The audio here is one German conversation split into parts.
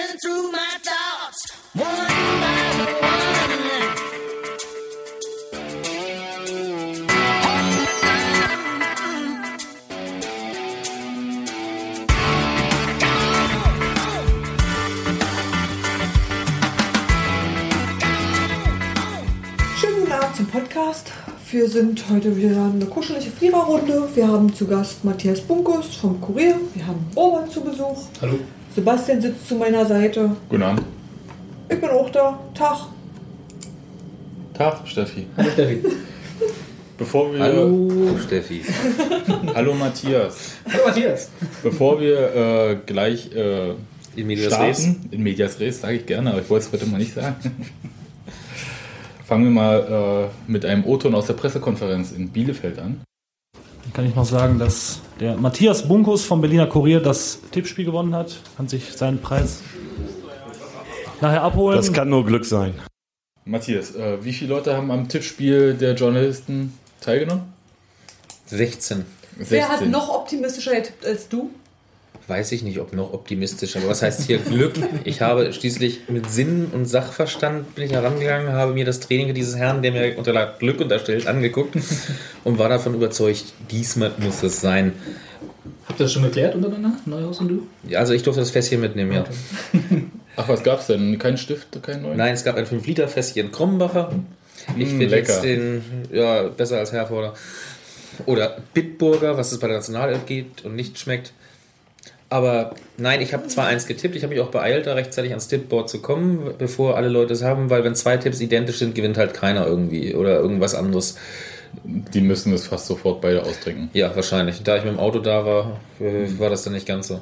racing through my thoughts, one by one. Schönen guten Abend zum Podcast. Wir sind heute wieder eine kuschelige Viererrunde. Wir haben zu Gast Matthias Bunkus vom Kurier. Wir haben Robert zu Besuch. Hallo. Sebastian sitzt zu meiner Seite. Guten Abend. Ich bin auch da. Tag. Tag, Steffi. Hallo Steffi. Bevor wir. Hallo Steffi. Hallo Matthias. Hallo Matthias. Bevor wir äh, gleich äh, In medias res. in Medias Res sage ich gerne, aber ich wollte es heute mal nicht sagen. Fangen wir mal äh, mit einem O-Ton aus der Pressekonferenz in Bielefeld an. Dann kann ich noch sagen, dass der Matthias Bunkus vom Berliner Kurier das Tippspiel gewonnen hat. Kann sich seinen Preis nachher abholen. Das kann nur Glück sein. Matthias, äh, wie viele Leute haben am Tippspiel der Journalisten teilgenommen? 16. Wer hat noch optimistischer getippt als du? Weiß ich nicht, ob noch optimistisch, aber was heißt hier Glück? Ich habe schließlich mit Sinn und Sachverstand bin ich herangegangen, habe mir das Training dieses Herrn, der mir unter Glück unterstellt, angeguckt und war davon überzeugt, diesmal muss es sein. Habt ihr das schon geklärt untereinander, Neuhaus und du? Ja, Also ich durfte das Fässchen mitnehmen, ja. Ach, was gab's denn? Kein Stift, kein neuen? Nein, es gab ein 5-Liter-Fässchen Krombacher. Ich Mm, finde lecker. jetzt den ja, besser als Herforder. Oder Bitburger, was es bei der Nationalelf gibt und nicht schmeckt. Aber nein, ich habe zwar eins getippt, ich habe mich auch beeilt, da rechtzeitig ans Tippboard zu kommen, bevor alle Leute es haben, weil wenn zwei Tipps identisch sind, gewinnt halt keiner irgendwie oder irgendwas anderes. Die müssen es fast sofort beide austrinken. Ja, wahrscheinlich. Da ich mit dem Auto da war, äh, war das dann nicht ganz so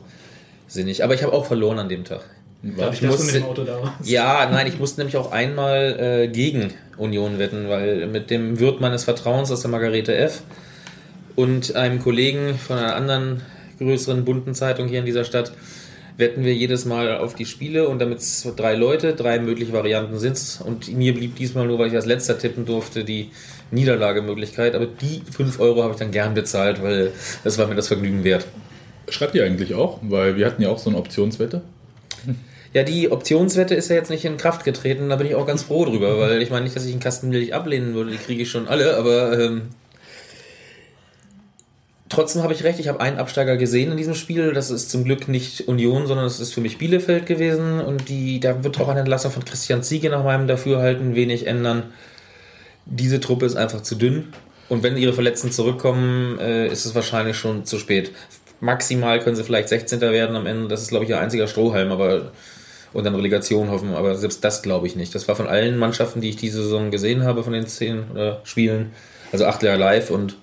sinnig. Aber ich habe auch verloren an dem Tag. Darf ich, Ich du mit musste- dem Auto da warst? Ja, nein, ich musste nämlich auch einmal äh, gegen Union wetten, weil mit dem Wirt meines Vertrauens aus der Margarete F. und einem Kollegen von einer anderen größeren bunten Zeitung hier in dieser Stadt wetten wir jedes Mal auf die Spiele und damit es drei Leute, drei mögliche Varianten sind und mir blieb diesmal nur, weil ich als letzter tippen durfte, die Niederlagemöglichkeit, aber die 5 Euro habe ich dann gern bezahlt, weil das war mir das Vergnügen wert. Schreibt ihr eigentlich auch? Weil wir hatten ja auch so eine Optionswette. Ja, die Optionswette ist ja jetzt nicht in Kraft getreten, da bin ich auch ganz froh drüber, weil ich meine nicht, dass ich einen Kasten Milch ablehnen würde, die kriege ich schon alle, aber ähm, trotzdem habe ich recht, ich habe einen Absteiger gesehen in diesem Spiel, das ist zum Glück nicht Union, sondern es ist für mich Bielefeld gewesen und die, da wird auch eine Entlassung von Christian Ziege nach meinem Dafürhalten wenig ändern. Diese Truppe ist einfach zu dünn und wenn ihre Verletzten zurückkommen, äh, ist es wahrscheinlich schon zu spät. Maximal können sie vielleicht 16. werden am Ende, das ist glaube ich ihr einziger Strohhalm, aber und dann Relegation hoffen, aber selbst das glaube ich nicht. Das war von allen Mannschaften, die ich diese Saison gesehen habe, von den zehn äh, Spielen, also acht Jahre live und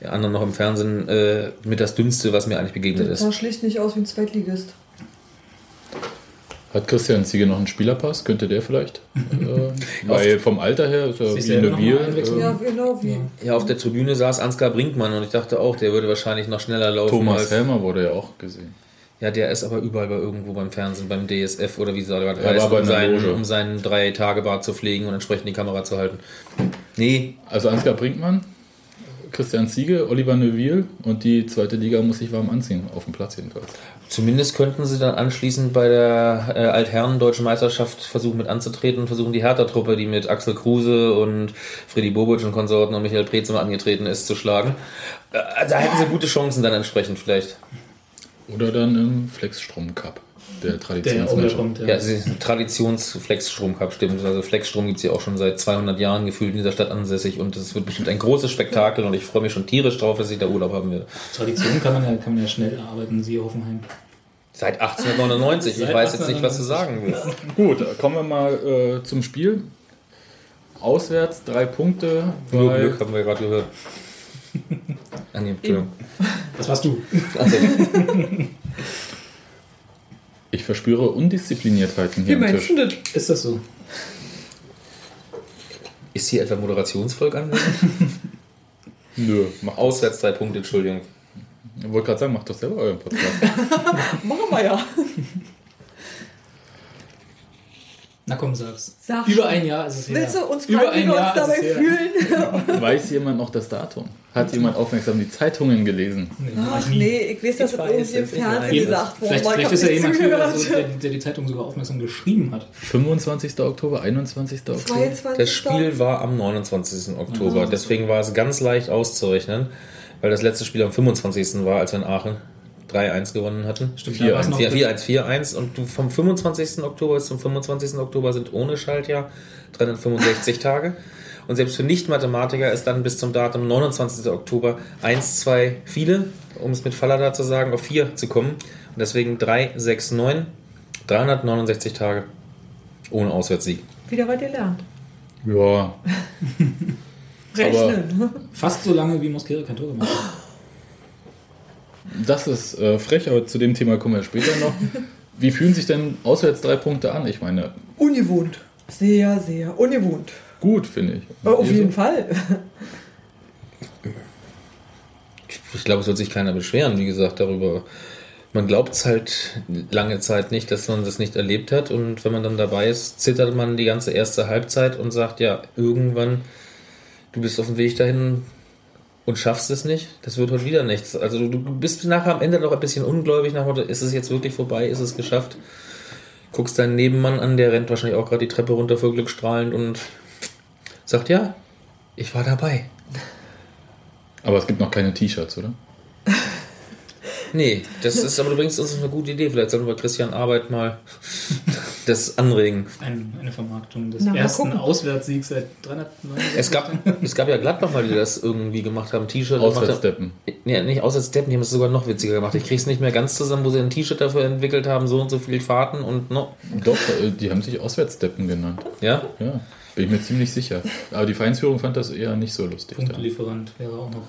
die anderen noch im Fernsehen, äh, mit das dünnste, was mir eigentlich begegnet Das ist. sah schlicht nicht aus wie ein Zweitligist. Hat Christian Ziege noch einen Spielerpass? Könnte der vielleicht? äh, weil vom Alter her ist er wie eine Wir. einwechseln? Äh, Ja, genau wie. Ja, auf der Tribüne saß Ansgar Brinkmann und ich dachte auch, der würde wahrscheinlich noch schneller laufen. Thomas als, Helmer wurde ja auch gesehen. Ja, der ist aber überall bei irgendwo beim Fernsehen, beim DSF oder wie gerade Er heißen, bei um seinen, um seinen drei Tage Bart zu pflegen und entsprechend die Kamera zu halten. Nee, Also Ansgar Brinkmann, Christian Ziege, Oliver Neuville und die zweite Liga muss sich warm anziehen, auf dem Platz jedenfalls. Zumindest könnten sie dann anschließend bei der äh, Altherren Deutschen Meisterschaft versuchen mit anzutreten und versuchen die Hertha-Truppe, die mit Axel Kruse und Freddy Bobic und Konsorten und Michael immer angetreten ist, zu schlagen. Äh, da hätten sie gute Chancen dann entsprechend vielleicht. Oder dann im Flexstrom Cup, der Traditionsmannschaft. ja. Ja, es ist ein Traditions-Flexstrom Cup, stimmt. Also Flexstrom gibt es ja auch schon seit 200 Jahren gefühlt in dieser Stadt ansässig und es wird bestimmt ein großes Spektakel und ich freue mich schon tierisch drauf, dass ich da Urlaub haben werde. Tradition kann man, ja, kann man ja schnell erarbeiten, siehe Hoffenheim. Seit 1899, ich Seit weiß jetzt nicht, was du sagen willst. Gut, kommen wir mal äh, zum Spiel. Auswärts drei Punkte. Nur Glück haben wir gerade gehört. Ah, nee, Entschuldigung. Das warst du. Also, Ich verspüre Undiszipliniertheiten hier Wie meinst Tisch. du das? Ist das so? ist hier etwa Moderationsvolk anwesend? Nö, mach aus. Auswärts drei Punkte, Entschuldigung. Ich wollte gerade sagen, macht doch selber euren Podcast. Machen wir ja. Na komm, sag's. Sag Über ein Jahr ist es her. Willst du uns Über fragen, wie ein wir uns Jahr ist dabei fühlen? Weiß jemand noch das Datum? Hat jemand aufmerksam die Zeitungen gelesen? Nee, Ach nie. nee, ich weiß, dass das irgendwie im Fernsehen gesagt wurde. Vielleicht, vielleicht ist ja jemand hier, so, der, der die Zeitung sogar aufmerksam geschrieben hat. 25. Oktober, 21. Oktober? 22. Das Spiel war am 29. Oktober, deswegen war es ganz leicht auszurechnen, weil das letzte Spiel am 25. war, als wir in Aachen 3-1 gewonnen hatten. Stimmt, 4-1. da war's noch 4-1, 4-1 und du vom 25. Oktober bis zum 25. Oktober sind ohne Schaltjahr 365 Tage. Und selbst für Nicht-Mathematiker ist dann bis zum Datum 29. Oktober 1, 2 viele, um es mit Fallada zu sagen, auf 4 zu kommen. Und deswegen 3, 6, 9, 369 Tage ohne Auswärtssieg. Wieder was gelernt. Ja, Rechnen. Fast so lange wie Mosquera kein Tor gemacht hat. Das ist äh, frech, aber zu dem Thema kommen wir später noch. Wie fühlen sich denn auswärts drei Punkte an? Ich meine, Ungewohnt. Sehr, sehr ungewohnt. gut, finde ich. Äh, Auf jeden so? Fall. Ich glaube, es wird sich keiner beschweren, wie gesagt, darüber. Man glaubt es halt lange Zeit nicht, dass man das nicht erlebt hat. Und wenn man dann dabei ist, zittert man die ganze erste Halbzeit und sagt, ja, irgendwann, du bist auf dem Weg dahin und schaffst es nicht. Das wird heute wieder nichts. Also du, bist nachher am Ende noch ein bisschen ungläubig nach Motto, ist es jetzt wirklich vorbei, ist es geschafft? Guckst deinen Nebenmann an, der rennt wahrscheinlich auch gerade die Treppe runter vor Glück strahlend und sagt, ja, ich war dabei. Aber es gibt noch keine T-Shirts, oder? Nee, das ist, aber du bringst uns eine gute Idee. Vielleicht sollten wir Christian Arbeit mal das anregen. Ein, eine Vermarktung des Na, ersten. Auswärtssiegs seit 369 Es gab, es gab ja Gladbach mal, die das irgendwie gemacht haben. T-Shirt. Auswärtssteppen. Nee, nicht Auswärtssteppen, die haben es sogar noch witziger gemacht. Ich krieg's nicht mehr ganz zusammen, wo sie ein T-Shirt dafür entwickelt haben, so und so viele Fahrten und no. Doch, äh, die haben sich Auswärtssteppen genannt. Ja? Ja, bin ich mir ziemlich sicher. Aber die Vereinsführung fand das eher nicht so lustig. Da. Punktelieferant wäre auch noch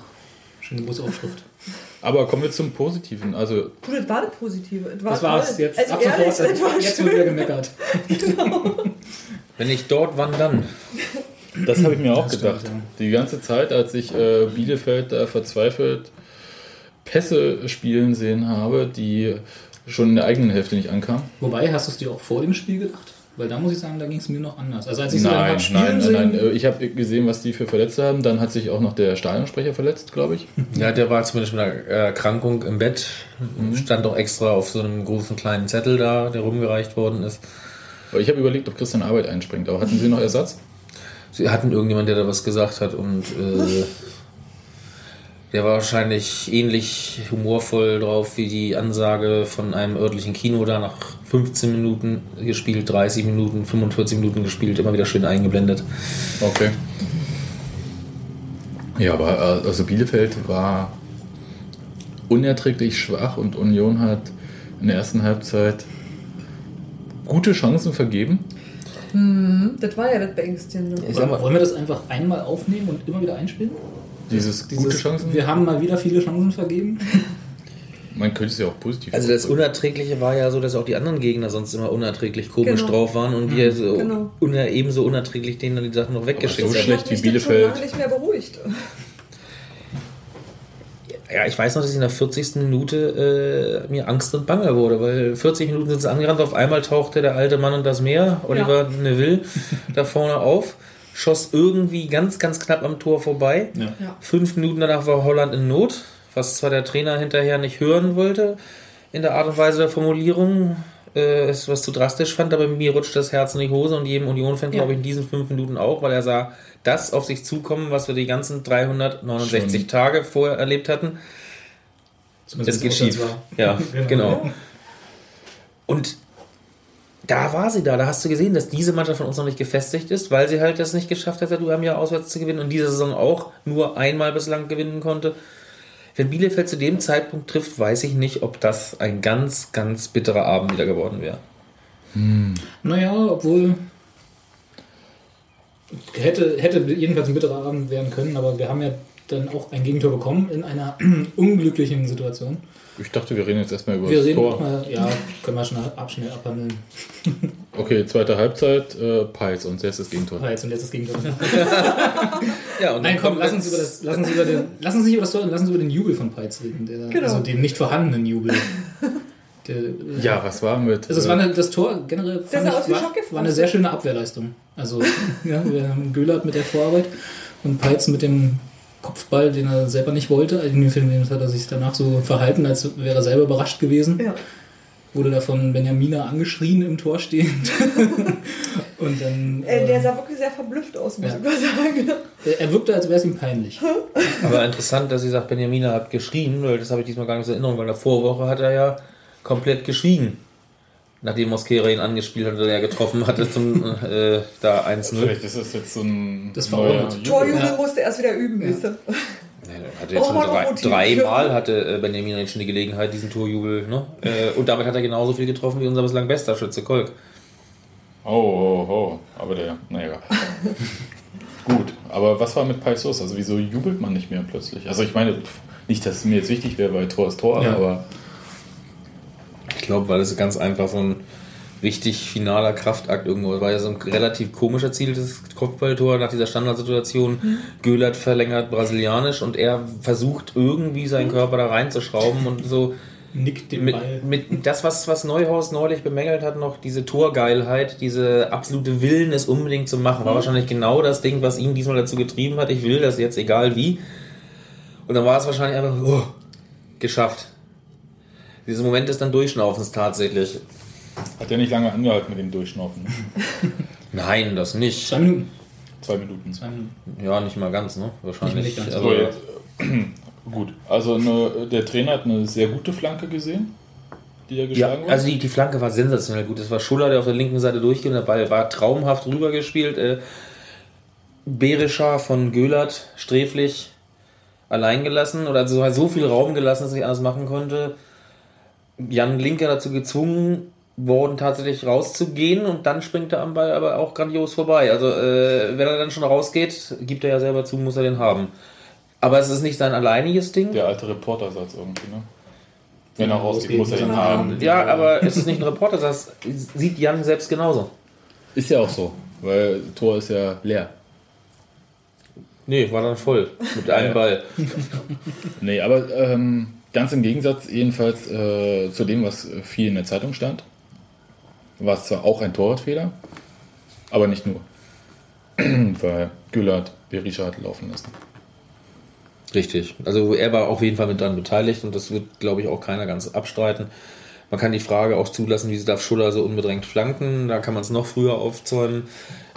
schöne große Aufschrift. Aber kommen wir zum Positiven. Also, Du, das war das Positive. Das, war Das war's jetzt. Also Ab ehrlich, sofort. das war Jetzt schön. wird wieder gemeckert. Wenn nicht dort, wann dann? das habe ich mir auch Das gedacht. stimmt, Die ganze Zeit, als ich äh, Bielefeld da verzweifelt Pässe spielen sehen habe, die schon in der eigenen Hälfte nicht ankamen. Wobei, hast du es dir auch vor dem Spiel gedacht? Weil da muss ich sagen, da ging es mir noch anders. Also als ich so dann Nein, spielen nein, nein, sehen, nein. Äh, Ich habe gesehen, was die für Verletzte haben. Dann hat sich auch noch der Stadionsprecher verletzt, glaube ich. Ja, der war zumindest mit einer Erkrankung im Bett. Stand auch extra auf so einem großen kleinen Zettel da, der rumgereicht worden ist. Aber ich habe überlegt, ob Christian Arbeit einspringt. Aber hatten Sie noch Ersatz? Sie hatten irgendjemand, der da was gesagt hat und äh, der war wahrscheinlich ähnlich humorvoll drauf wie die Ansage von einem örtlichen Kino da nach 15 Minuten gespielt, 30 Minuten, 45 Minuten gespielt, immer wieder schön eingeblendet. Okay. Ja, aber äh, also Bielefeld war unerträglich schwach und Union hat in der ersten Halbzeit gute Chancen vergeben. Das war ja das Beängstigende. Wollen wir das einfach einmal aufnehmen und immer wieder einspielen? Dieses, Dieses, gute Chancen. Wir haben mal wieder viele Chancen vergeben. Man könnte es ja auch positiv also das. Unerträgliche war ja so, dass auch die anderen Gegner sonst immer unerträglich komisch Genau. drauf waren und wir so Genau. uner, ebenso unerträglich denen dann die Sachen noch weggeschickt so haben. schlecht wie Ich bin schon Bielefeld. lange nicht mehr beruhigt. Ja, ich weiß noch, dass ich in der 40. Minute äh, mir Angst und Bange wurde, weil 40 Minuten sind sie angerannt, auf einmal tauchte der alte Mann und das Meer, Oliver Neville, da vorne auf, schoss irgendwie ganz, ganz knapp am Tor vorbei. Ja. Ja. Fünf Minuten danach war Holland in Not, was zwar der Trainer hinterher nicht hören wollte, in der Art und Weise der Formulierung, äh, es was zu drastisch fand, aber mir rutscht das Herz in die Hose und jedem Union-Fan, Ja. glaube ich, in diesen fünf Minuten auch, weil er sah, das auf sich zukommen, was wir die ganzen 369 Schon. Tage vorher erlebt hatten. Zumindest Es geht schief. Ja, Genau. genau. Und da war sie da. Da hast du gesehen, dass diese Mannschaft von uns noch nicht gefestigt ist, weil sie halt das nicht geschafft hat, du haben ja auswärts zu gewinnen und diese Saison auch nur einmal bislang gewinnen konnte. Wenn Bielefeld zu dem Zeitpunkt trifft, weiß ich nicht, ob das ein ganz, ganz bitterer Abend wieder geworden wäre. Naja, obwohl. Hätte, hätte jedenfalls ein bitterer Abend werden können, aber wir haben ja dann auch ein Gegentor bekommen in einer unglücklichen Situation. Ich dachte, wir reden jetzt erstmal über Wir das reden Tor. mal, ja, können wir schnell, ab, schnell abhandeln. Okay, zweite Halbzeit, äh, Peils und erstes Gegentor. Jetzt und jetzt das Gegentor. Ja, und Nein, komm, lass uns über das, lass uns über den, lass uns nicht über das Tor, lass uns über den Jubel von Peitz reden, der, Genau. also den nicht vorhandenen Jubel. Der, äh, Ja, was war mit. Also es äh, war eine, das Tor generell aus ich, war, war eine sehr schöne Abwehrleistung. Also ja, wir haben Göhlert mit der Vorarbeit und Peitz mit dem Kopfball, den er selber nicht wollte. In dem Film hat er sich danach so verhalten, als wäre er selber überrascht gewesen. Ja. Wurde da von Benjamina angeschrien im Tor stehend. und dann. Äh, der äh, sah wirklich sehr verblüfft aus, muss Ja. ich mal sagen. er wirkte, als wäre es ihm peinlich. Aber interessant, dass sie sagt, Benjamina hat geschrien, weil das habe ich diesmal gar nicht so in Erinnerung, weil in der Vorwoche hat er ja komplett geschwiegen. Nachdem Mosquera ihn angespielt hat oder er getroffen hatte zum äh, da 1-0. Vielleicht ist das jetzt so ein. Das war neuer. Torjubel Ja. musste erst wieder üben, wisst ihr. Hatte jetzt Oh, schon drei, Motiv. dreimal hatte äh, Benjamin jetzt schon die Gelegenheit, diesen Torjubel. Ne? Äh, und damit hat er genauso viel getroffen wie unser bislang bester Schütze Kolk. Oh, oh, oh. Aber der. Naja. Gut. Aber was war mit Paisos? Also, wieso jubelt man nicht mehr plötzlich? Also, ich meine, nicht, dass es mir jetzt wichtig wäre, weil Tor ist Tor, Ja. aber. Glaube, weil es ganz einfach so ein richtig finaler Kraftakt irgendwo war. ja so ein relativ komisch erzieltes Kopfballtor nach dieser Standardsituation. Göhlert verlängert brasilianisch und er versucht irgendwie seinen Körper da reinzuschrauben und so Nickt den Ball. mit, mit das, was, was Neuhaus neulich bemängelt hat, noch diese Torgeilheit, diese absolute Willen, es unbedingt zu machen, war wahrscheinlich genau das Ding, was ihn diesmal dazu getrieben hat. Ich will das jetzt, egal wie. Und dann war es wahrscheinlich einfach, oh, geschafft. Dieser Moment des dann Durchschnaufens tatsächlich. Hat er nicht lange angehalten mit dem Durchschnaufen. Nein, das nicht. Zwei Minuten. Zwei Minuten. Zwei Minuten. Ja, nicht mal ganz, ne? Wahrscheinlich. Nicht ganz. Also, So, jetzt, gut. Also, eine, der Trainer hat eine sehr gute Flanke gesehen, die er ja, geschlagen also die, die Flanke war sensationell gut. Es war Schuller, der auf der linken Seite durchging. Der Ball war traumhaft rübergespielt. Äh, Berischer von Göhlert sträflich allein gelassen oder so, so viel Raum gelassen, dass er nicht anders machen konnte. Jan Linker dazu gezwungen worden, tatsächlich rauszugehen und dann springt er am Ball aber auch grandios vorbei. Also, äh, wenn er dann schon rausgeht, gibt er ja selber zu, muss er den haben. Aber es ist nicht sein alleiniges Ding. Der alte Reportersatz irgendwie, ne? Wenn er rausgeht, muss er ihn er haben. Ja, aber es ist nicht ein Reporter, das sieht Jan selbst genauso. Ist ja auch so, weil Tor ist ja leer. Nee, war dann voll. Mit einem. Ball. Nee, aber ähm, ganz im Gegensatz jedenfalls äh, zu dem, was viel in der Zeitung stand, war es zwar auch ein Torwartfehler, aber nicht nur. weil Güllert Berisha hat laufen lassen. Richtig. Also er war auf jeden Fall mit dran beteiligt und das wird, glaube ich, auch keiner ganz abstreiten. Man kann die Frage auch zulassen, wieso darf Schuller so unbedrängt flanken? Da kann man es noch früher aufzäumen.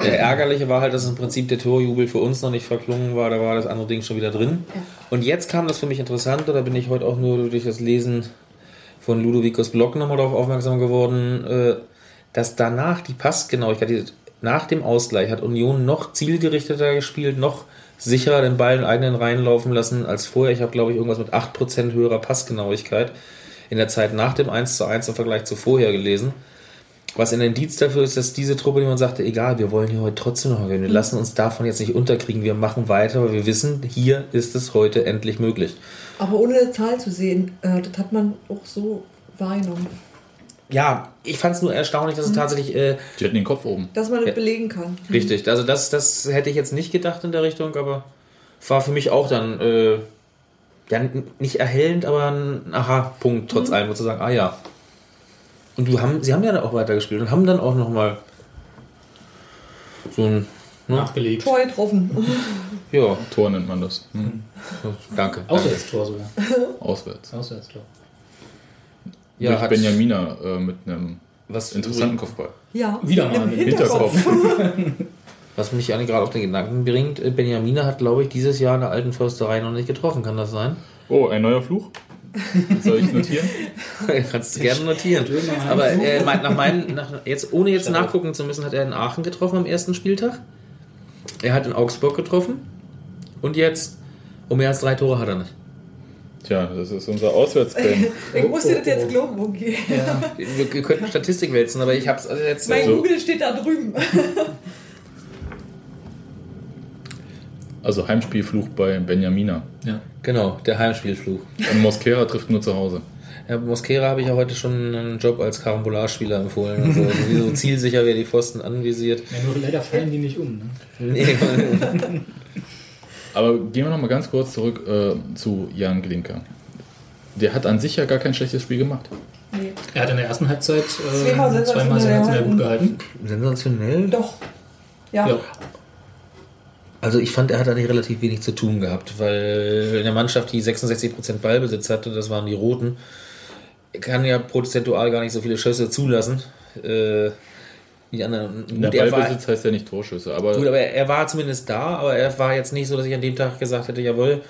Der Ärgerliche war halt, dass im Prinzip der Torjubel für uns noch nicht verklungen war. Da war das andere Ding schon wieder drin. Und jetzt kam das für mich interessant. Da bin ich heute auch nur durch das Lesen von Ludovicos Blog nochmal darauf aufmerksam geworden, äh, dass danach die Passgenauigkeit, nach dem Ausgleich hat Union noch zielgerichteter gespielt, noch sicherer den Ball in eigenen Reihen laufen lassen als vorher. Ich habe, glaube ich, irgendwas mit 8% höherer Passgenauigkeit in der Zeit nach dem 1 zu 1 im Vergleich zu vorher gelesen. Was ein Indiz dafür ist, dass diese Truppe, die man sagte, egal, wir wollen hier heute trotzdem noch gewinnen. Wir lassen uns davon jetzt nicht unterkriegen. Wir machen weiter, weil wir wissen, hier ist es heute endlich möglich. Aber ohne eine Zahl zu sehen, äh, das hat man auch so wahrgenommen. Ja, ich fand es nur erstaunlich, dass es tatsächlich äh, Die hatten den Kopf oben. Dass man das Ja. belegen kann. Richtig, also das, das hätte ich jetzt nicht gedacht in der Richtung, aber war für mich auch dann äh, ja, nicht erhellend, aber ein Aha-Punkt trotz allem, wo zu sagen, ah ja. Und du haben, sie haben ja dann auch weitergespielt und haben dann auch nochmal so ein, ne? Nachgelegt. Tor getroffen. ja, Tor nennt man das. Hm. danke. Auswärtstor sogar. Auswärts. Auswärtstor. Ja, Durch hat- Benjamina äh, mit einem Was interessanten Kopfball. Ja. Wieder mal im mit Hinterkopf. Was mich eigentlich gerade auf den Gedanken bringt, äh, Benjamina hat, glaube ich, dieses Jahr in der alten Försterei noch nicht getroffen, kann das sein? Oh, ein neuer Fluch? Soll ich notieren? Kannst du gerne notieren. Aber äh, nach meinen, nach, jetzt, ohne jetzt nachgucken zu müssen, hat er in Aachen getroffen am ersten Spieltag. Er hat in Augsburg getroffen. Und jetzt, um mehr als drei Tore hat er nicht. Tja, das ist unser Auswärtsband. Ich musste das jetzt glauben, okay. Wir, wir könnten Statistik wälzen, aber ich habe es jetzt. Mein Also- Google steht da drüben. Also Heimspielfluch bei Benjamina. Ja. Genau, der Heimspielfluch. Und Mosquera trifft nur zu Hause. Ja, Mosquera habe ich ja heute schon einen Job als Karambolage-Spieler empfohlen. Also sowieso zielsicher, wer die Pfosten anvisiert. ja. Nur leider fallen die nicht um. Ne? Nee, Aber gehen wir noch mal ganz kurz zurück äh, zu Jan Glinker. Der hat an sich ja gar kein schlechtes Spiel gemacht. Nee. Er hat in der ersten Halbzeit äh, Zweimal sensationell gut gehalten. gehalten. Sensationell. Doch. Ja. Ja. Also ich fand, er hat eigentlich relativ wenig zu tun gehabt, weil in der Mannschaft, die 66% Ballbesitz hatte, das waren die Roten, kann ja prozentual gar nicht so viele Schüsse zulassen. Äh, die anderen, Der gut, er war, Ballbesitz heißt ja nicht Torschüsse, aber gut, aber er war zumindest da, aber er war jetzt nicht so, dass ich an dem Tag gesagt hätte, jawohl,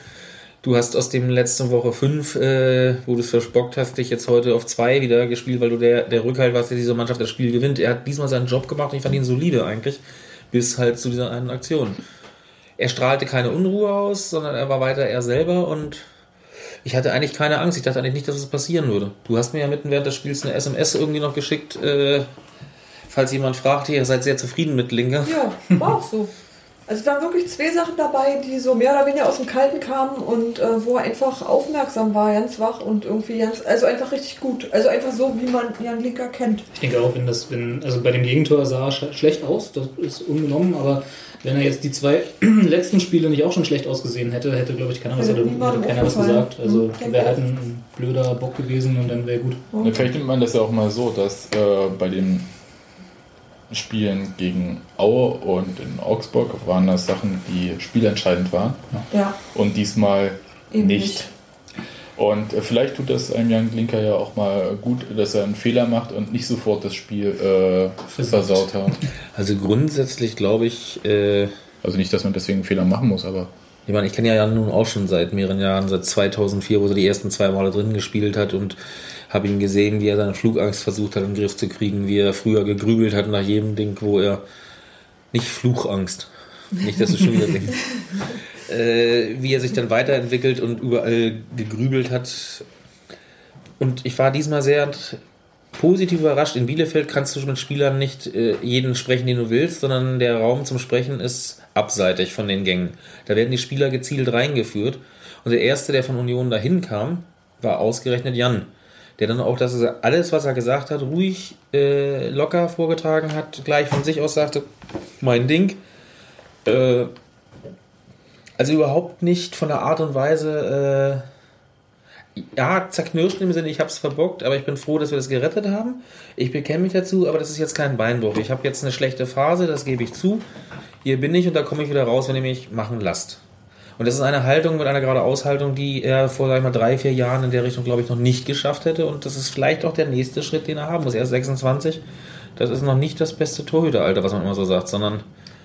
du hast aus dem letzten Woche fünf, äh, wo du es verspockt hast, dich jetzt heute auf zwei wieder gespielt, weil du der, der Rückhalt warst, der diese Mannschaft das Spiel gewinnt. Er hat diesmal seinen Job gemacht und ich fand ihn solide eigentlich, bis halt zu dieser einen Aktion. Er strahlte keine Unruhe aus, sondern er war weiter er selber und ich hatte eigentlich keine Angst. Ich dachte eigentlich nicht, dass es passieren würde. Du hast mir ja mitten während des Spiels eine SMS irgendwie noch geschickt, äh, falls jemand fragt, ihr seid sehr zufrieden mit Linke. Ja, war auch so. Also es waren wirklich zwei Sachen dabei, die so mehr oder weniger aus dem Kalten kamen und äh, wo er einfach aufmerksam war, ganz wach und irgendwie ganz, also einfach richtig gut. Also einfach so, wie man Jan Linker kennt. Ich denke auch, wenn das, wenn, also bei dem Gegentor sah er sch schlecht aus, das ist ungenommen, aber wenn er jetzt die zwei letzten Spiele nicht auch schon schlecht ausgesehen hätte, hätte, glaube ich, keiner was, Hätte hätte, keiner was gesagt. Also Hm, wäre halt ein blöder Bock gewesen und dann wäre gut. Ja, Vielleicht nimmt man das ja auch mal so, dass äh, bei den Spielen gegen Aue und in Augsburg waren das Sachen, die spielentscheidend waren Ja, und diesmal eben nicht. Und äh, vielleicht tut das einem Jan Linker ja auch mal gut, dass er einen Fehler macht und nicht sofort das Spiel äh, Versaut. versaut hat. Also grundsätzlich glaube ich, äh, Also nicht, dass man deswegen einen Fehler machen muss, aber Ich meine, ich kenne ja Jan nun auch schon seit mehreren Jahren, seit 2004, wo er die ersten zwei Male drin gespielt hat und habe ihn gesehen, wie er seine Flugangst versucht hat, in den Griff zu kriegen, wie er früher gegrübelt hat nach jedem Ding, wo er nicht Fluchangst, nicht, dass du schon wieder denkst, äh, wie er sich dann weiterentwickelt und überall gegrübelt hat. Und ich war diesmal sehr positiv überrascht. In Bielefeld kannst du mit Spielern nicht äh, jeden sprechen, den du willst, sondern der Raum zum Sprechen ist abseitig von den Gängen. Da werden die Spieler gezielt reingeführt. Und der erste, der von Union dahin kam, war ausgerechnet Jan. Der dann auch, dass er alles, was er gesagt hat, ruhig, äh, locker vorgetragen hat, gleich von sich aus sagte, mein Ding. Äh, also überhaupt nicht von der Art und Weise, äh, ja, zerknirscht im Sinne, ich habe es verbockt, aber ich bin froh, dass wir das gerettet haben. Ich bekenne mich dazu, aber das ist jetzt kein Beinbruch. Ich habe jetzt eine schlechte Phase, das gebe ich zu. Hier bin ich und da komme ich wieder raus, wenn ihr mich machen lasst. Und das ist eine Haltung mit einer gerade Aushaltung, die er vor sag ich mal, drei, vier Jahren in der Richtung, glaube ich, noch nicht geschafft hätte. Und das ist vielleicht auch der nächste Schritt, den er haben muss. Er ist 26. Das ist noch nicht das beste Torhüteralter, was man immer so sagt, sondern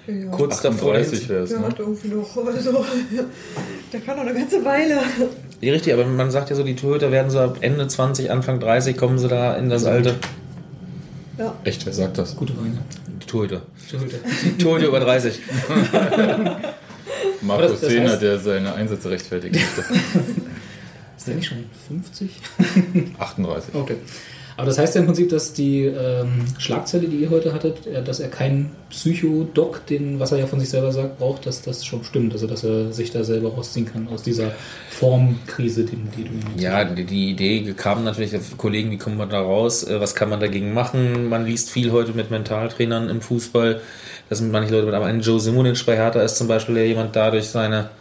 Ja. kurz davor. 38 wäre es, ne? hat irgendwie noch, also, der kann noch eine ganze Weile. Ja, richtig, aber man sagt ja so, die Torhüter werden so ab Ende 20, Anfang 30 kommen sie da in das Alter. Ja. echt, wer sagt das? Gute Weine. Die Torhüter. Torhüter. Die Torhüter über 30. Markus das- das Zehner, heißt- der seine Einsätze rechtfertigt. Ist der nicht schon 50? 38. Okay. Aber das heißt ja im Prinzip, dass die ähm, Schlagzeile, die ihr heute hattet, äh, dass er keinen Psychodoc, den, was er ja von sich selber sagt, braucht, dass das schon stimmt. Also dass er sich da selber rausziehen kann aus dieser Formkrise, die, die du ihm Ja, die, die Idee kam natürlich auf Kollegen, wie kommt man da raus, äh, was kann man dagegen machen. Man liest viel heute mit Mentaltrainern im Fußball, dass manche Leute mit aber ein Joe Simonic bei Hertha ist zum Beispiel, der jemand dadurch seine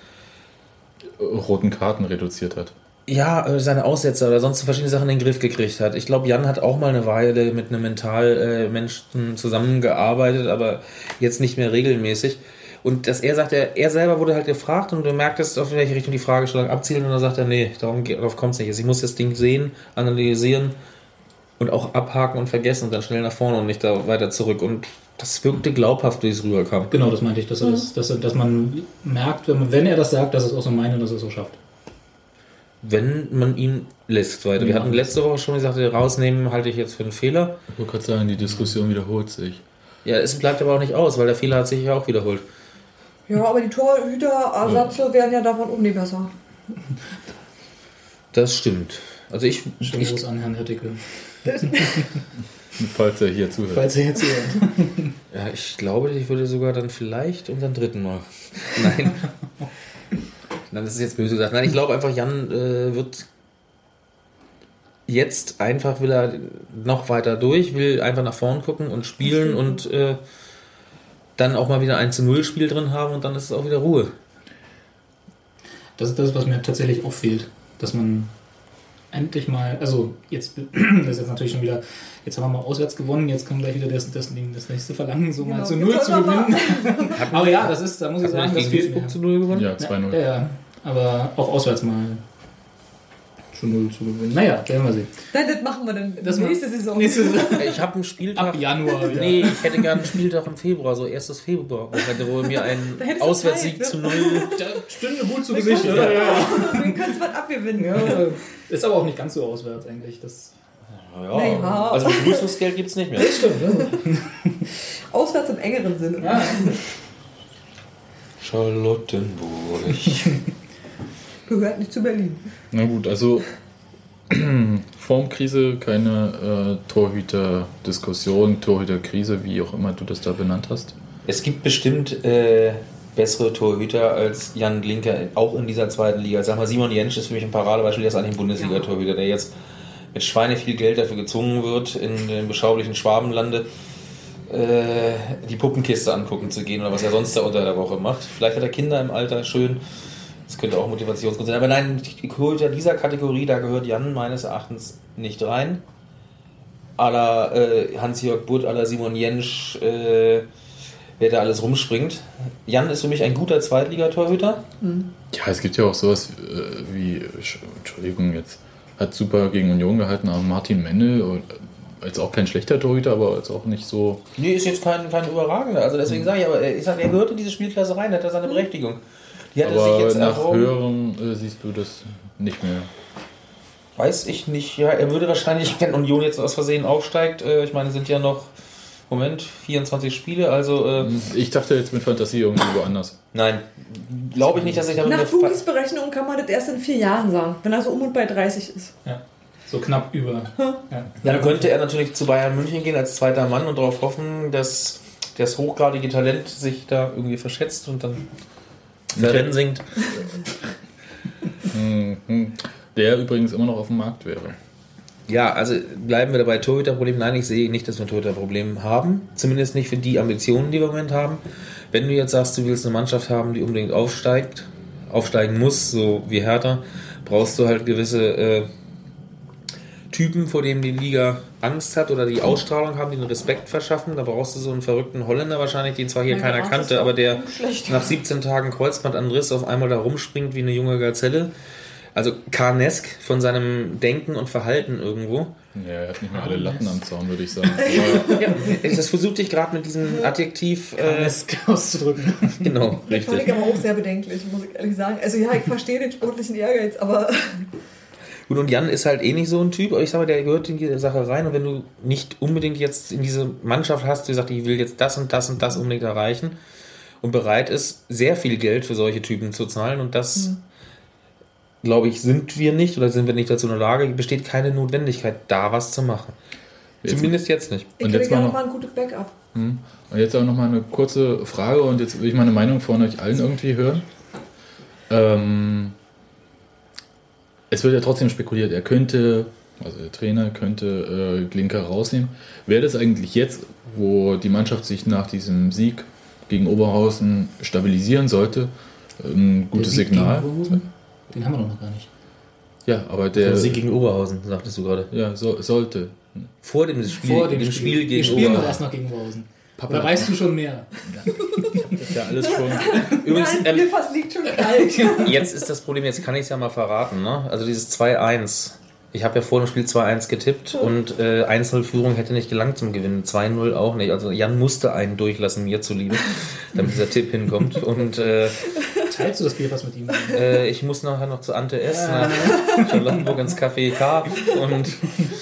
Roten Karten reduziert hat. Ja, äh, seine Aussetzer oder sonst verschiedene Sachen in den Griff gekriegt hat. Ich glaube, Jan hat auch mal eine Weile mit einem Mentalmenschen zusammengearbeitet, aber jetzt nicht mehr regelmäßig. Und dass er sagt, er, er selber wurde halt gefragt und du merktest, auf welche Richtung die Fragestellung abzielt und dann sagt er, nee, darum, darauf kommt es nicht. Also ich muss das Ding sehen, analysieren und auch abhaken und vergessen und dann schnell nach vorne und nicht da weiter zurück. Und das wirkte glaubhaft, wie es rüberkam. Genau, das meinte ich, dass, er das, dass, dass man merkt, wenn, man, wenn er das sagt, dass es auch so meint und dass er es so schafft. Wenn man ihn lässt weiter. Wir Ja. hatten letzte Woche schon gesagt, rausnehmen halte ich jetzt für einen Fehler. Ich wollte gerade sagen, die Diskussion wiederholt sich. Ja, es bleibt aber auch nicht aus, weil der Fehler hat sich ja auch wiederholt. Ja, aber die Torhüter-Ersatze werden ja davon auch nicht besser. Das stimmt. Also ich, Schönen ich Gruß an Herrn Höttike. Falls er hier zuhört. Falls er jetzt hier ja, ich glaube, ich würde sogar dann vielleicht unseren dritten Mal. Nein. Nein, das ist jetzt böse gesagt. Nein, ich glaube einfach, Jan äh, wird jetzt einfach will er noch weiter durch, will einfach nach vorn gucken und spielen und äh, dann auch mal wieder ein zu Null Spiel drin haben und dann ist es auch wieder Ruhe. Das ist das, was mir tatsächlich auch fehlt. Dass man endlich mal, also jetzt, das ist jetzt natürlich schon wieder, jetzt haben wir mal auswärts gewonnen, jetzt kommt gleich wieder das, das, das nächste Verlangen, so mal Genau. zu Jetzt Null zu mal- gewinnen. Aber ja, das ist, da muss ich sagen, das nicht gegen fehlt mir. Zu 0 gewonnen? Ja, 2-0. Ja, ja, aber auch auswärts mal zu Null zu gewinnen. Naja, werden wir sehen. Nein, das machen wir dann Das nächste Saison. Nächste Saison. Ich habe einen Spieltag. Ab Januar wieder. Nee, ich hätte gerne einen Spieltag im Februar, so 1. Februar. Wo wir einen Auswärtssieg Zeit, zu ne? null. Da stünde gut zu Gesicht, oder? Ja. Wir können es was abgewinnen. ja. Ist aber auch nicht ganz so auswärts eigentlich. Das Naja. Also Begrüßungsgeld gibt es nicht mehr. stimmt, ja. Auswärts im engeren Sinne. ja. Charlottenburg. Gehört nicht zu Berlin. Na gut, also Formkrise, keine äh, Torhüter-Diskussion, Torhüter-Krise, wie auch immer du das da benannt hast. Es gibt bestimmt äh, bessere Torhüter als Jan Glinker, auch in dieser zweiten Liga. Sag mal, Simon Jentsch ist für mich ein Paradebeispiel, der ist eigentlich ein Bundesliga-Torhüter, der jetzt mit Schweine viel Geld dafür gezwungen wird, in den beschaulichen Schwabenlande äh, die Puppenkiste angucken zu gehen oder was er sonst da unter der Woche macht. Vielleicht hat er Kinder im Alter, schön. Das könnte auch Motivationsgrund sein. Aber nein, die Torhüter dieser Kategorie, da gehört Jan meines Erachtens nicht rein. Aller äh, Hans-Jörg Butt, aller Simon Jentsch, äh, wer da alles rumspringt. Jan ist für mich ein guter Zweitligatorhüter. Ja, es gibt ja auch sowas äh, wie, Sch- Entschuldigung, jetzt hat super gegen Union gehalten, aber Martin Mendel, und, äh, als auch kein schlechter Torhüter, aber als auch nicht so. Nee, ist jetzt kein, kein überragender. Also deswegen sage ich, aber äh, ich sage, er gehört in diese Spielklasse rein, hat er seine Berechtigung. Die hat er sich Aber jetzt nach erworben. höherem äh, siehst du das nicht mehr. Weiß ich nicht. Ja, er würde wahrscheinlich, wenn Union jetzt aus Versehen aufsteigt, äh, ich meine, es sind ja noch, Moment, 24 Spiele, also äh, Ich dachte jetzt mit Fantasie irgendwie woanders. nein, glaube ich nicht, dass ich damit Nach Fugis Berechnung kann man das erst in vier Jahren sagen, wenn er so um und bei 30 ist. ja. So knapp über. Ja. Dann könnte er natürlich zu Bayern München gehen als zweiter Mann und darauf hoffen, dass das hochgradige Talent sich da irgendwie verschätzt und dann Rennen singt. Mhm. Der übrigens immer noch auf dem Markt wäre. Ja, also bleiben wir dabei Torhüterproblem. Nein, ich sehe nicht, dass wir ein Torhüterproblem haben. Zumindest nicht für die Ambitionen, die wir im Moment haben. Wenn du jetzt sagst, du willst eine Mannschaft haben, die unbedingt aufsteigt, aufsteigen muss, so wie Hertha, brauchst du halt gewisse äh, Typen, vor denen die Liga Angst hat oder die Ausstrahlung haben, die einen Respekt verschaffen. Da brauchst du so einen verrückten Holländer wahrscheinlich, den zwar hier Mein keiner kannte, aber der schlecht. nach 17 Tagen Kreuzbandanriss auf einmal da rumspringt wie eine junge Gazelle. Also Karnesk von seinem Denken und Verhalten irgendwo. Ja, er hat nicht mehr alle Latten am Zaun, würde ich sagen. Ja, das versuchte ich gerade mit diesem Adjektiv. Äh, Es auszudrücken. genau, Das fand richtig. ich aber auch sehr bedenklich, muss ich ehrlich sagen. Also ja, ich verstehe den sportlichen Ehrgeiz, aber Gut, und Jan ist halt eh nicht so ein Typ, aber ich sage, der gehört in diese Sache rein. Und wenn du nicht unbedingt jetzt in diese Mannschaft hast, die sagt, ich will jetzt das und das und das unbedingt erreichen und bereit ist, sehr viel Geld für solche Typen zu zahlen und das. Glaube ich, sind wir nicht oder sind wir nicht dazu in der Lage, besteht keine Notwendigkeit, da was zu machen. Jetzt- Zumindest jetzt nicht. ich Und hätte jetzt mal gerne noch- mal ein gutes Backup. Hm. Und jetzt auch noch mal eine kurze Frage und jetzt will ich meine Meinung von euch allen irgendwie hören. Ähm, es wird ja trotzdem spekuliert, er könnte, also der Trainer könnte äh, Glinker rausnehmen. Wäre das eigentlich jetzt, wo die Mannschaft sich nach diesem Sieg gegen Oberhausen stabilisieren sollte, ein gutes Der Sieg Signal? Den haben wir doch noch gar nicht. Ja, aber der Der Sieg gegen Oberhausen, sagtest du gerade. ja, so, sollte. Vor dem Spiel, Vor dem, dem Spiel. Spiel, gegen Wir spielen doch erst noch gegen Oberhausen. Oder weißt du schon mehr? Das ist ja alles schon. Übrigens, Nein, ähm, fast liegt schon kalt. Jetzt ist das Problem, jetzt kann ich es ja mal verraten. Ne? Also dieses 2-1. Ich habe ja vor dem Spiel 2-1 getippt und äh, 1-0-Führung hätte nicht gelangt zum Gewinnen. 2-0 auch nicht. Also Jan musste einen durchlassen, mir zuliebe, damit dieser Tipp hinkommt. Und äh, Teilst du das Bier was mit ihm? äh, ich muss nachher noch zu Ante S. nach Charlottenburg ins Café K. Und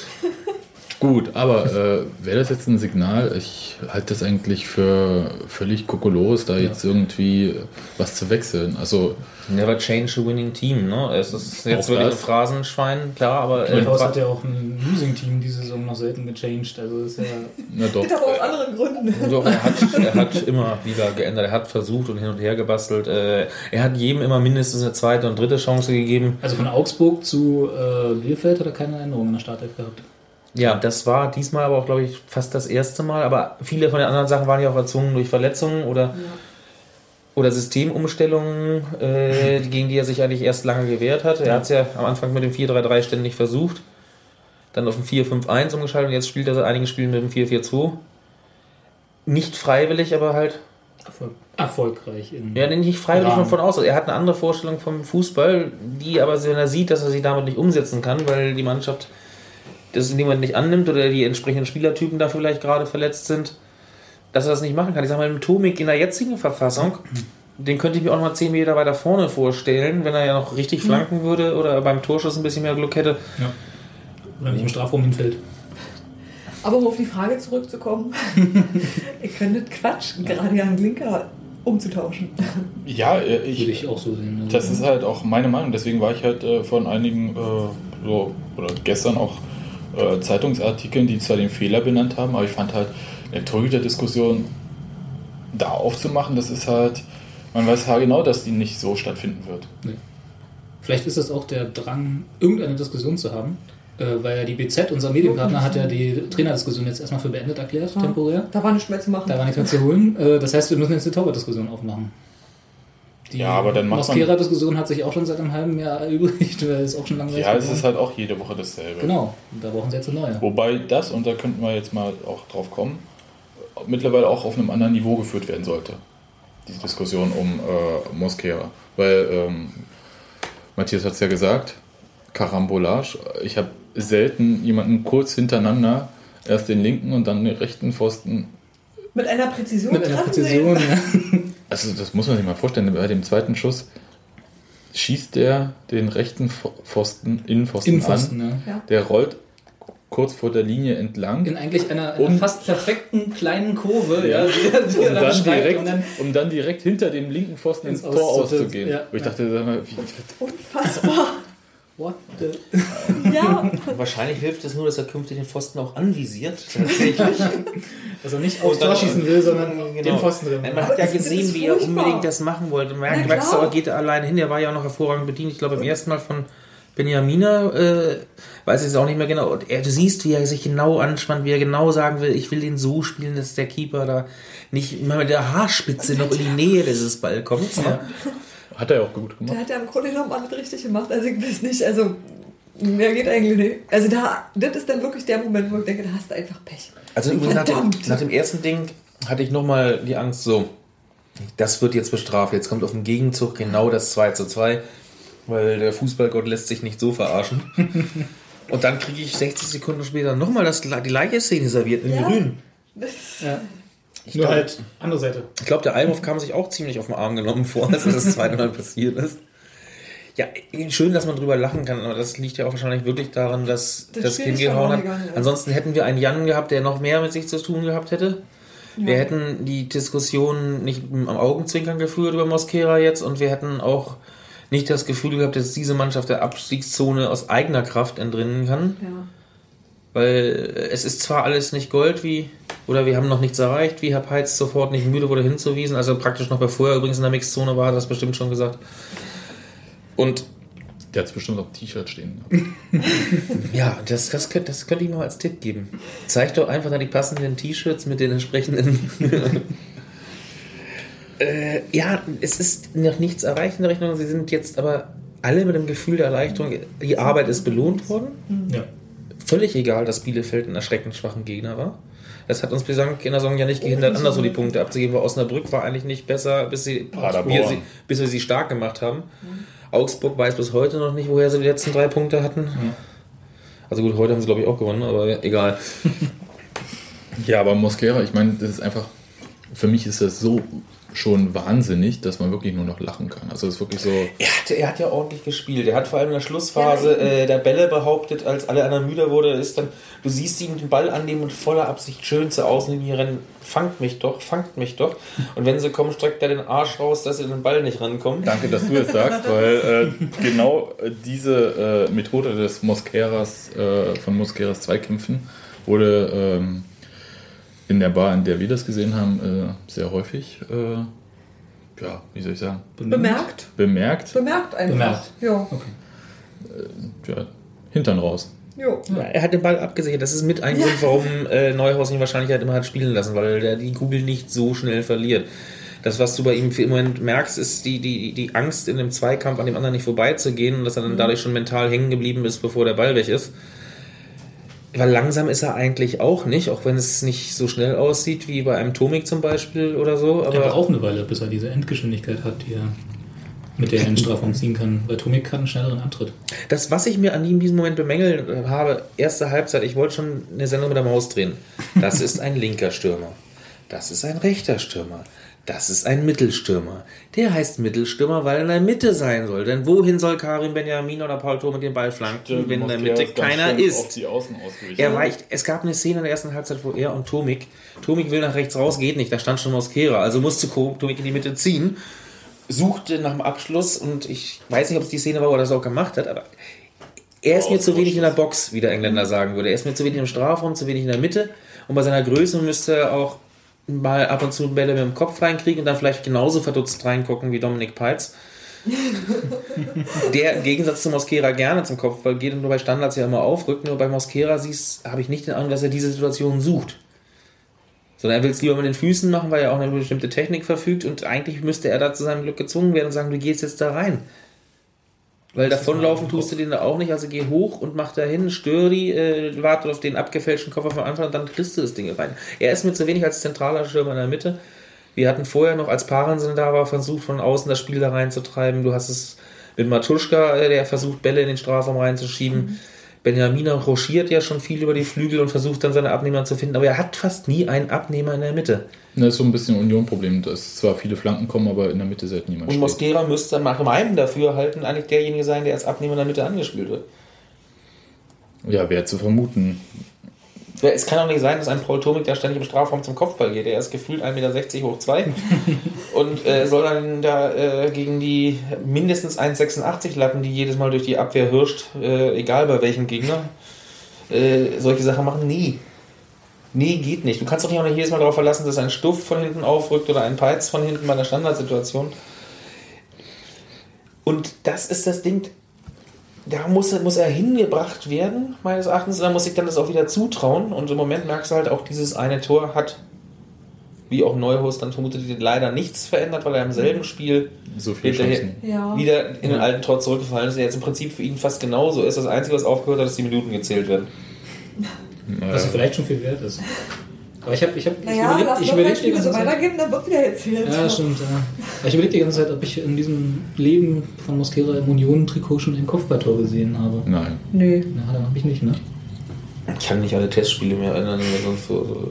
Gut, aber äh, wäre das jetzt ein Signal? Ich halte das eigentlich für völlig kokolos, da jetzt irgendwie was zu wechseln. Also, never change a winning team. Ne? Es ist jetzt Auch wirklich ein. Phrasenschwein, klar, aber äh, Klaus hat ja auch ein Losing-Team diese Saison noch selten gechanged. Also ist ja na doch. Das aber aus anderen Gründen. Doch, er hat, er hat immer wieder geändert. Er hat versucht und hin und her gebastelt. Äh, Er hat jedem immer mindestens eine zweite und dritte Chance gegeben. Also von Augsburg zu äh, Bielefeld hat er keine Änderungen in der Startelf gehabt. Ja, das war diesmal aber auch, glaube ich, fast das erste Mal. Aber viele von den anderen Sachen waren ja auch erzwungen durch Verletzungen oder oder Systemumstellungen, äh, gegen die er sich eigentlich erst lange gewehrt hat. Er hat es ja am Anfang mit dem 4-3-3 ständig versucht, dann auf ein 4-5-1 umgeschaltet und jetzt spielt er seit einigen Spielen mit dem 4-4-2. Nicht freiwillig, aber halt Erfolg, erfolgreich. Ja, nicht freiwillig Rahmen. von, von aus. Er hat eine andere Vorstellung vom Fußball, die aber, wenn er sieht, dass er sie damit nicht umsetzen kann, weil die Mannschaft das in dem Moment nicht annimmt oder die entsprechenden Spielertypen dafür vielleicht gerade verletzt sind, dass er das nicht machen kann. Ich sag mal, mit Tomik in der jetzigen Verfassung, den könnte ich mir auch noch mal 10 Meter weiter vorne vorstellen, wenn er ja noch richtig flanken würde oder beim Torschuss ein bisschen mehr Glück hätte. Oder nicht im Strafraum hinfällt. Aber um auf die Frage zurückzukommen, ihr könntet quatschen, gerade Jan Linker umzutauschen. Ja, äh, Würde ich, ich auch so sehen. Also, das ist halt auch meine Meinung. Deswegen war ich halt äh, von einigen, äh, so, oder gestern auch äh, Zeitungsartikeln, die zwar den Fehler benannt haben, aber ich fand halt eine Torhüter-Diskussion da aufzumachen, das ist halt, man weiß haargenau, dass die nicht so stattfinden wird. Vielleicht ist es auch der Drang, irgendeine Diskussion zu haben. Äh, weil ja die BZ, unser Medienpartner, hat ja die Trainerdiskussion jetzt erstmal für beendet erklärt, Ja. temporär. Da war nichts mehr zu machen. Da war nichts mehr zu holen. Äh, das heißt, wir müssen jetzt eine Torwart-Diskussion aufmachen. Die Ja, aber dann macht man- Mosquera-Diskussion hat sich auch schon seit einem halben Jahr erübrigt, weil es auch schon langweilig Ja, es geworden. ist halt auch jede Woche dasselbe. Genau, und da brauchen sie jetzt eine neue. Wobei das, und da könnten wir jetzt mal auch drauf kommen, mittlerweile auch auf einem anderen Niveau geführt werden sollte. Die Diskussion um äh, Mosquera. Weil ähm, Matthias hat es ja gesagt, Karambolage. Ich habe selten jemanden kurz hintereinander, erst den linken und dann den rechten Pfosten. Mit einer Präzision Mit einer Präzision, ja. Also das muss man sich mal vorstellen, bei dem zweiten Schuss schießt der den rechten Pfo- Pfosten, Innenpfosten, Innenpfosten, an. ja. Der rollt kurz vor der Linie entlang. In eigentlich einer, einer Um- fast perfekten kleinen Kurve, Ja. ja, die, die um dann dann, direkt, und dann um dann direkt hinter dem linken Pfosten ins Ins Tor Aus- auszugehen. ja. Wo ich dachte, sag mal, wie, Unfassbar. What the? Ja. Wahrscheinlich hilft es nur, dass er künftig den Pfosten auch anvisiert. Tatsächlich. Dass er nicht aufs Tor schießen will, sondern Genau. den Pfosten drin. Man hat ja gesehen, wie er unbedingt das machen wollte. Man merkt, aber geht er alleine hin. Er war ja auch noch hervorragend bedient. Ich glaube, beim ersten Mal von Benjamina, äh, weiß ich es auch nicht mehr genau. Und er, du siehst, wie er sich genau anspannt, wie er genau sagen will, ich will den so spielen, dass der Keeper da nicht immer mit der Haarspitze noch in die Nähe dieses Ball kommt. Ne? Hat er ja auch gut gemacht. Der hat ja im Grunde genommen alles richtig gemacht. Also ich weiß nicht, also mehr geht eigentlich nicht. Also da, das ist dann wirklich der Moment, wo ich denke, da hast du einfach Pech. Also übrigens nach dem, Verdammt. nach dem ersten Ding hatte ich nochmal die Angst, so, das wird jetzt bestraft. Jetzt kommt auf den Gegenzug genau das 2 zu 2, weil der Fußballgott lässt sich nicht so verarschen. Und dann kriege ich 60 Sekunden später nochmal das, die gleiche Szene serviert in Ja. grün. Ja. Nur halt andere Seite. Ich glaube, der Almhof kam sich auch ziemlich auf den Arm genommen vor, als das zweite Mal passiert ist. Ja, schön, dass man drüber lachen kann, aber das liegt ja auch wahrscheinlich wirklich daran, dass Das das Kind gehauen hat. gegangen. Ansonsten hätten wir einen Jan gehabt, der noch mehr mit sich zu tun gehabt hätte. Wir hätten die Diskussion nicht am Augenzwinkern geführt über Mosquera jetzt und wir hätten auch nicht das Gefühl gehabt, dass diese Mannschaft der Abstiegszone aus eigener Kraft entrinnen kann. Ja. Weil es ist zwar alles nicht Gold, wie, oder wir haben noch nichts erreicht, wie Herr Peitz sofort nicht müde wurde hinzuwiesen, also praktisch noch bevor er übrigens in der Mixzone war, hat er das bestimmt schon gesagt. Und Der hat es bestimmt auf dem T-Shirt stehen. ja, das, das, könnte, das könnte ich noch als Tipp geben. Zeig doch einfach dann die passenden T-Shirts mit den entsprechenden. äh, ja, es ist noch nichts erreicht in der Rechnung. Sie sind jetzt aber alle mit dem Gefühl der Erleichterung. Die Arbeit ist belohnt worden. Ja. Völlig egal, dass Bielefeld ein erschreckend schwachen Gegner war. Das hat uns bislang in der Saison ja nicht gehindert, anderswo die Punkte abzugeben, weil Osnabrück war eigentlich nicht besser, bis, sie, wir sie, bis wir sie stark gemacht haben. Augsburg weiß bis heute noch nicht, woher sie die letzten drei Punkte hatten. Also gut, heute haben sie glaube ich auch gewonnen, aber egal. Ja, aber Mosquera, ich meine, das ist einfach, für mich ist das so schon wahnsinnig, dass man wirklich nur noch lachen kann. Also es ist wirklich so, Er hat, er hat ja ordentlich gespielt. Er hat vor allem in der Schlussphase äh, der Bälle behauptet, als alle anderen müde wurde, ist dann, du siehst ihn den Ball annehmen und voller Absicht schön zur Außenlinie rennen. Fangt mich doch, fangt mich doch. Und wenn sie kommen, streckt er den Arsch raus, dass sie den Ball nicht rankommen. danke, dass du es sagst, weil äh, genau äh, diese äh, Methode des Mosqueras, äh, von Mosqueras Zweikämpfen wurde ähm, in der Bar, in der wir das gesehen haben, äh, sehr häufig, äh, ja, wie soll ich sagen, Bemerkt. bemerkt. Bemerkt einfach. Bemerkt. Ja. Ja, Hintern raus. Jo. Er hat den Ball abgesichert. Das ist mit ein Grund, warum äh, Neuhaus ihn wahrscheinlich halt immer hat spielen lassen, weil der die Kugel nicht so schnell verliert. Das, was du bei ihm für im Moment merkst, ist die, die, die Angst, in dem Zweikampf an dem anderen nicht vorbeizugehen und dass er dann dadurch schon mental hängen geblieben ist, bevor der Ball weg ist. Weil langsam ist er eigentlich auch nicht, auch wenn es nicht so schnell aussieht wie bei einem Tomik zum Beispiel oder so. Er Aber braucht auch eine Weile, bis er diese Endgeschwindigkeit hat, die er mit der er in den Strafraum ziehen kann. Weil Tomik hat einen schnelleren Antritt. Das, was ich mir an ihm in diesem Moment bemängelt äh, habe, erste Halbzeit, ich wollte schon eine Sendung mit der Maus drehen. Das ist ein linker Stürmer. Das ist ein rechter Stürmer. Das ist ein Mittelstürmer. Der heißt Mittelstürmer, weil er in der Mitte sein soll. Denn wohin soll Karim Benjamin oder Paul Thom mit dem Ball flanken, wenn in der Mitte keiner ist? Er weicht, es gab eine Szene in der ersten Halbzeit, wo er und Tomik, Tomik will nach rechts raus, geht nicht, da stand schon Mosquera, also musste Tomik in die Mitte ziehen, suchte nach dem Abschluss und ich weiß nicht, ob es die Szene war, wo er das auch gemacht hat, aber er ist mir zu wenig in der Box, wie der Engländer sagen würde. Er ist mir zu wenig im Strafraum, zu wenig in der Mitte und bei seiner Größe müsste er auch mal ab und zu Bälle mit dem Kopf reinkriegen und dann vielleicht genauso verdutzt reingucken wie Dominik Peitz. der im Gegensatz zu Mosquera gerne zum Kopfball geht und nur bei Standards ja immer aufrückt. Nur bei Mosquera siehst, habe ich nicht den Eindruck, dass er diese Situation sucht. Sondern er will es lieber mit den Füßen machen, weil er auch eine bestimmte Technik verfügt und eigentlich müsste er da zu seinem Glück gezwungen werden und sagen, du gehst jetzt da rein. Weil davonlaufen tust du den da auch nicht, also geh hoch und mach da hin, stör die, äh, warte auf den abgefälschten Koffer von Anfang und dann kriegst du das Ding rein. Er ist mir zu wenig als zentraler Stürmer in der Mitte. Wir hatten vorher noch, als Parensen da war, versucht von außen das Spiel da reinzutreiben. Du hast es mit Matuschka, äh, der versucht, Bälle in den Strafraum reinzuschieben. Benjamina rochiert ja schon viel über die Flügel und versucht dann seine Abnehmer zu finden, aber er hat fast nie einen Abnehmer in der Mitte. Das ist so ein bisschen ein Union-Problem, dass zwar viele Flanken kommen, aber in der Mitte selten niemand Und steht. Mosquera müsste nach meinem Dafürhalten eigentlich derjenige sein, der als Abnehmer in der Mitte angespielt wird. Ja, wäre zu vermuten. Ja, es kann auch nicht sein, dass ein Paul Tomik da ständig im Strafraum zum Kopfball geht. Er ist gefühlt 1,60 Meter hoch 2 und äh, soll dann da äh, gegen die mindestens 1,86 Latten, die jedes Mal durch die Abwehr hirscht, äh, egal bei welchem Gegner, äh, solche Sachen machen. Nie. Nee, geht nicht. Du kannst doch nicht auch nicht jedes Mal darauf verlassen, dass ein Stuft von hinten aufrückt oder ein Peitz von hinten bei einer Standardsituation. Und das ist das Ding, da muss, er- muss er hingebracht werden, meines Erachtens. Da muss ich dann das auch wieder zutrauen. Und im Moment merkst du halt auch, dieses eine Tor hat, wie auch Neuhaus dann vermutet, leider nichts verändert, weil er im selben Spiel So hinterher. Ja. wieder in den alten Tor zurückgefallen ist, der jetzt im Prinzip für ihn fast genauso ist. Das Einzige, was aufgehört hat, ist, die Minuten gezählt werden. Was Naja. vielleicht schon viel wert ist. Aber ich habe ich hab, Naja, ich lass überleg, ich überleg die so ganze Zeit. weitergehen, dann wird wieder erzählt. Ja, stimmt. Ja. Ich überlege die ganze Zeit, ob ich in diesem Leben von Mosquera im Union-Trikot schon ein Kopfballtor gesehen habe. Nein. Nee. Na, da habe ich nicht, ne? Ich kann nicht alle Testspiele mehr erinnern, sonst so, so.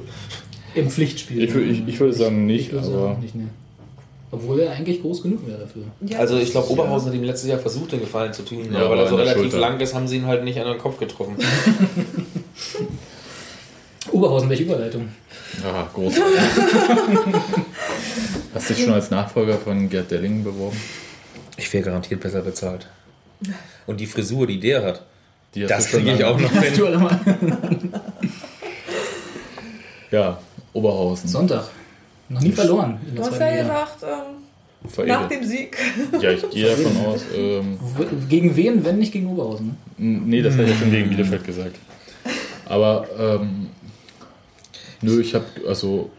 Im Pflichtspiel. Ich, wür- ich, ich würde sagen nicht, Ich würde aber sagen nicht, ne. Obwohl er eigentlich groß genug wäre dafür. Ja, Also ich glaube, Oberhausen hat ihm letztes Jahr versucht, den Gefallen zu tun, Ja, aber weil er so relativ Schulter. lang ist, haben sie ihn halt nicht an den Kopf getroffen. Oberhausen, welche Überleitung? ja, groß. Hast du dich schon als Nachfolger von Gerd Delling beworben? Ich wäre garantiert besser bezahlt. Und die Frisur, die der hat, Die das kriege ich auch noch hin. Ja, Oberhausen. Sonntag. Noch nie verloren. In Du hast ja gesagt, ähm, nach dem Sieg. Ja, ich gehe davon aus. Ähm, Gegen wen, wenn nicht gegen Oberhausen? Ne? nee, das hätte ich schon gegen Bielefeld gesagt. Aber ähm, nö, ich habe, also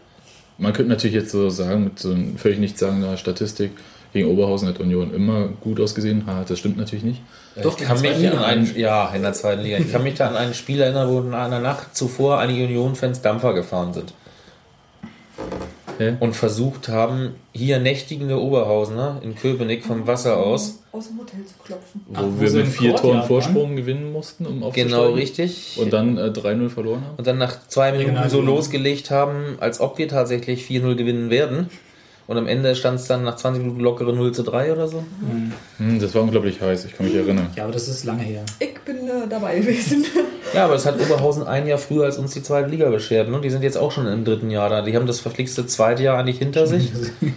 man könnte natürlich jetzt so sagen, mit so einer völlig nichtssagender Statistik, gegen Oberhausen hat Union immer gut ausgesehen. Ha, das stimmt natürlich nicht. Doch, ich kann mich an einen, ja, in der zweiten Liga. Ich kann mich da an ein Spiel erinnern, wo in einer Nacht zuvor einige Union-Fans Dampfer gefahren sind. Hä? Und versucht haben, hier nächtigende Oberhausener in Köpenick vom Wasser aus. Aus dem Hotel zu klopfen. Wo Ach, wo wir mit vier Toren? Vorsprung gewinnen mussten, um aufzusteigen. Genau richtig. Und dann äh, 3-0 verloren haben. Und dann nach zwei Minuten Regional- so losgelegt haben, als ob wir tatsächlich 4-0 gewinnen werden. Und am Ende stand es dann nach 20 Minuten lockere 0 zu 3 oder so. Hm, das war unglaublich heiß, ich kann mich erinnern. Ja, aber das ist lange her. Ich bin äh, dabei gewesen. Ja, aber es hat Oberhausen ein Jahr früher als uns die zweite Liga beschert. Ne? Die sind jetzt auch schon im dritten Jahr da. Die haben das verflixte zweite Jahr eigentlich hinter sich.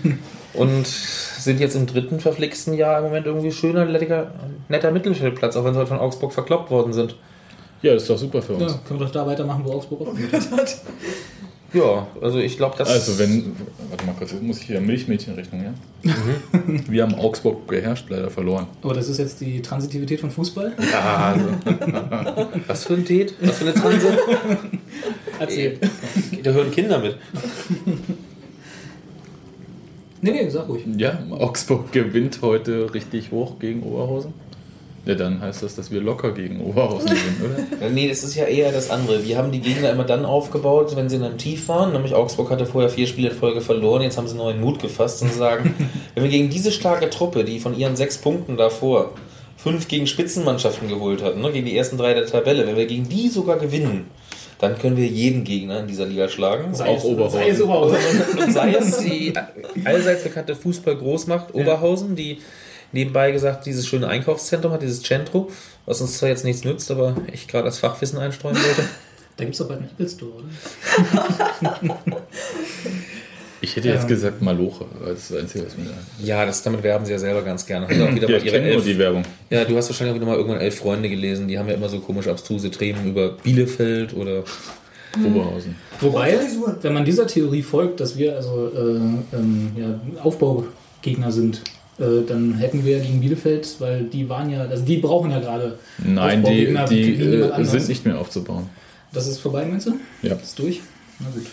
Und sind jetzt im dritten verflixten Jahr im Moment irgendwie schöner, netter, netter Mittelfeldplatz, auch wenn sie heute von Augsburg verkloppt worden sind. Ja, das ist doch super für Ja, uns. können wir doch da weitermachen, wo Augsburg aufgehört hat. Ja, also ich glaube, das. Also wenn, warte mal kurz, jetzt muss ich hier Milchmädchenrechnung, ja? Mhm. Wir haben Augsburg beherrscht, leider verloren. Aber das ist jetzt die Transitivität von Fußball? Ah, also. Was für ein Tät? Was für eine Transe? Erzähl. Da hören Kinder mit. Nee, nee, sag ruhig. Ja, Augsburg gewinnt heute richtig hoch gegen Oberhausen. Ja, dann heißt das, dass wir locker gegen Oberhausen gewinnen, oder? Nee, das ist ja eher das andere. Wir haben die Gegner immer dann aufgebaut, wenn sie in einem Tief waren. Nämlich Augsburg hatte vorher vier Spiele in Folge verloren. Jetzt haben sie neuen Mut gefasst und sagen, wenn wir gegen diese starke Truppe, die von ihren sechs Punkten davor fünf gegen Spitzenmannschaften geholt hat, ne, gegen die ersten drei der Tabelle, wenn wir gegen die sogar gewinnen, dann können wir jeden Gegner in dieser Liga schlagen. Sei Auch es- Oberhausen. Sei es Oberhausen. Und sei es die allseits bekannte Fußball-Großmacht Oberhausen, die nebenbei gesagt dieses schöne Einkaufszentrum hat, dieses Centro, was uns zwar jetzt nichts nützt, aber ich gerade als Fachwissen einstreuen wollte. Da gibt es bald einen Apple Store, oder? Ich hätte jetzt gesagt Maloche, als das Einzige, was mir da Ja, das, damit werben sie ja selber ganz gerne. Haben sie auch wieder Ja, mal ich ihre kenne nur elf, die Werbung. ja, du hast wahrscheinlich auch wieder mal irgendwann elf Freunde gelesen, die haben ja immer so komisch abstruse Themen über Bielefeld oder Oberhausen. Wobei, wenn man dieser Theorie folgt, dass wir also äh, ähm, ja, Aufbaugegner sind, dann hätten wir gegen Bielefeld, weil die waren ja, also die brauchen ja gerade Nein, die, die äh, sind nicht mehr aufzubauen. Das ist vorbei, meinst du? Ja, Das ist durch? Na gut.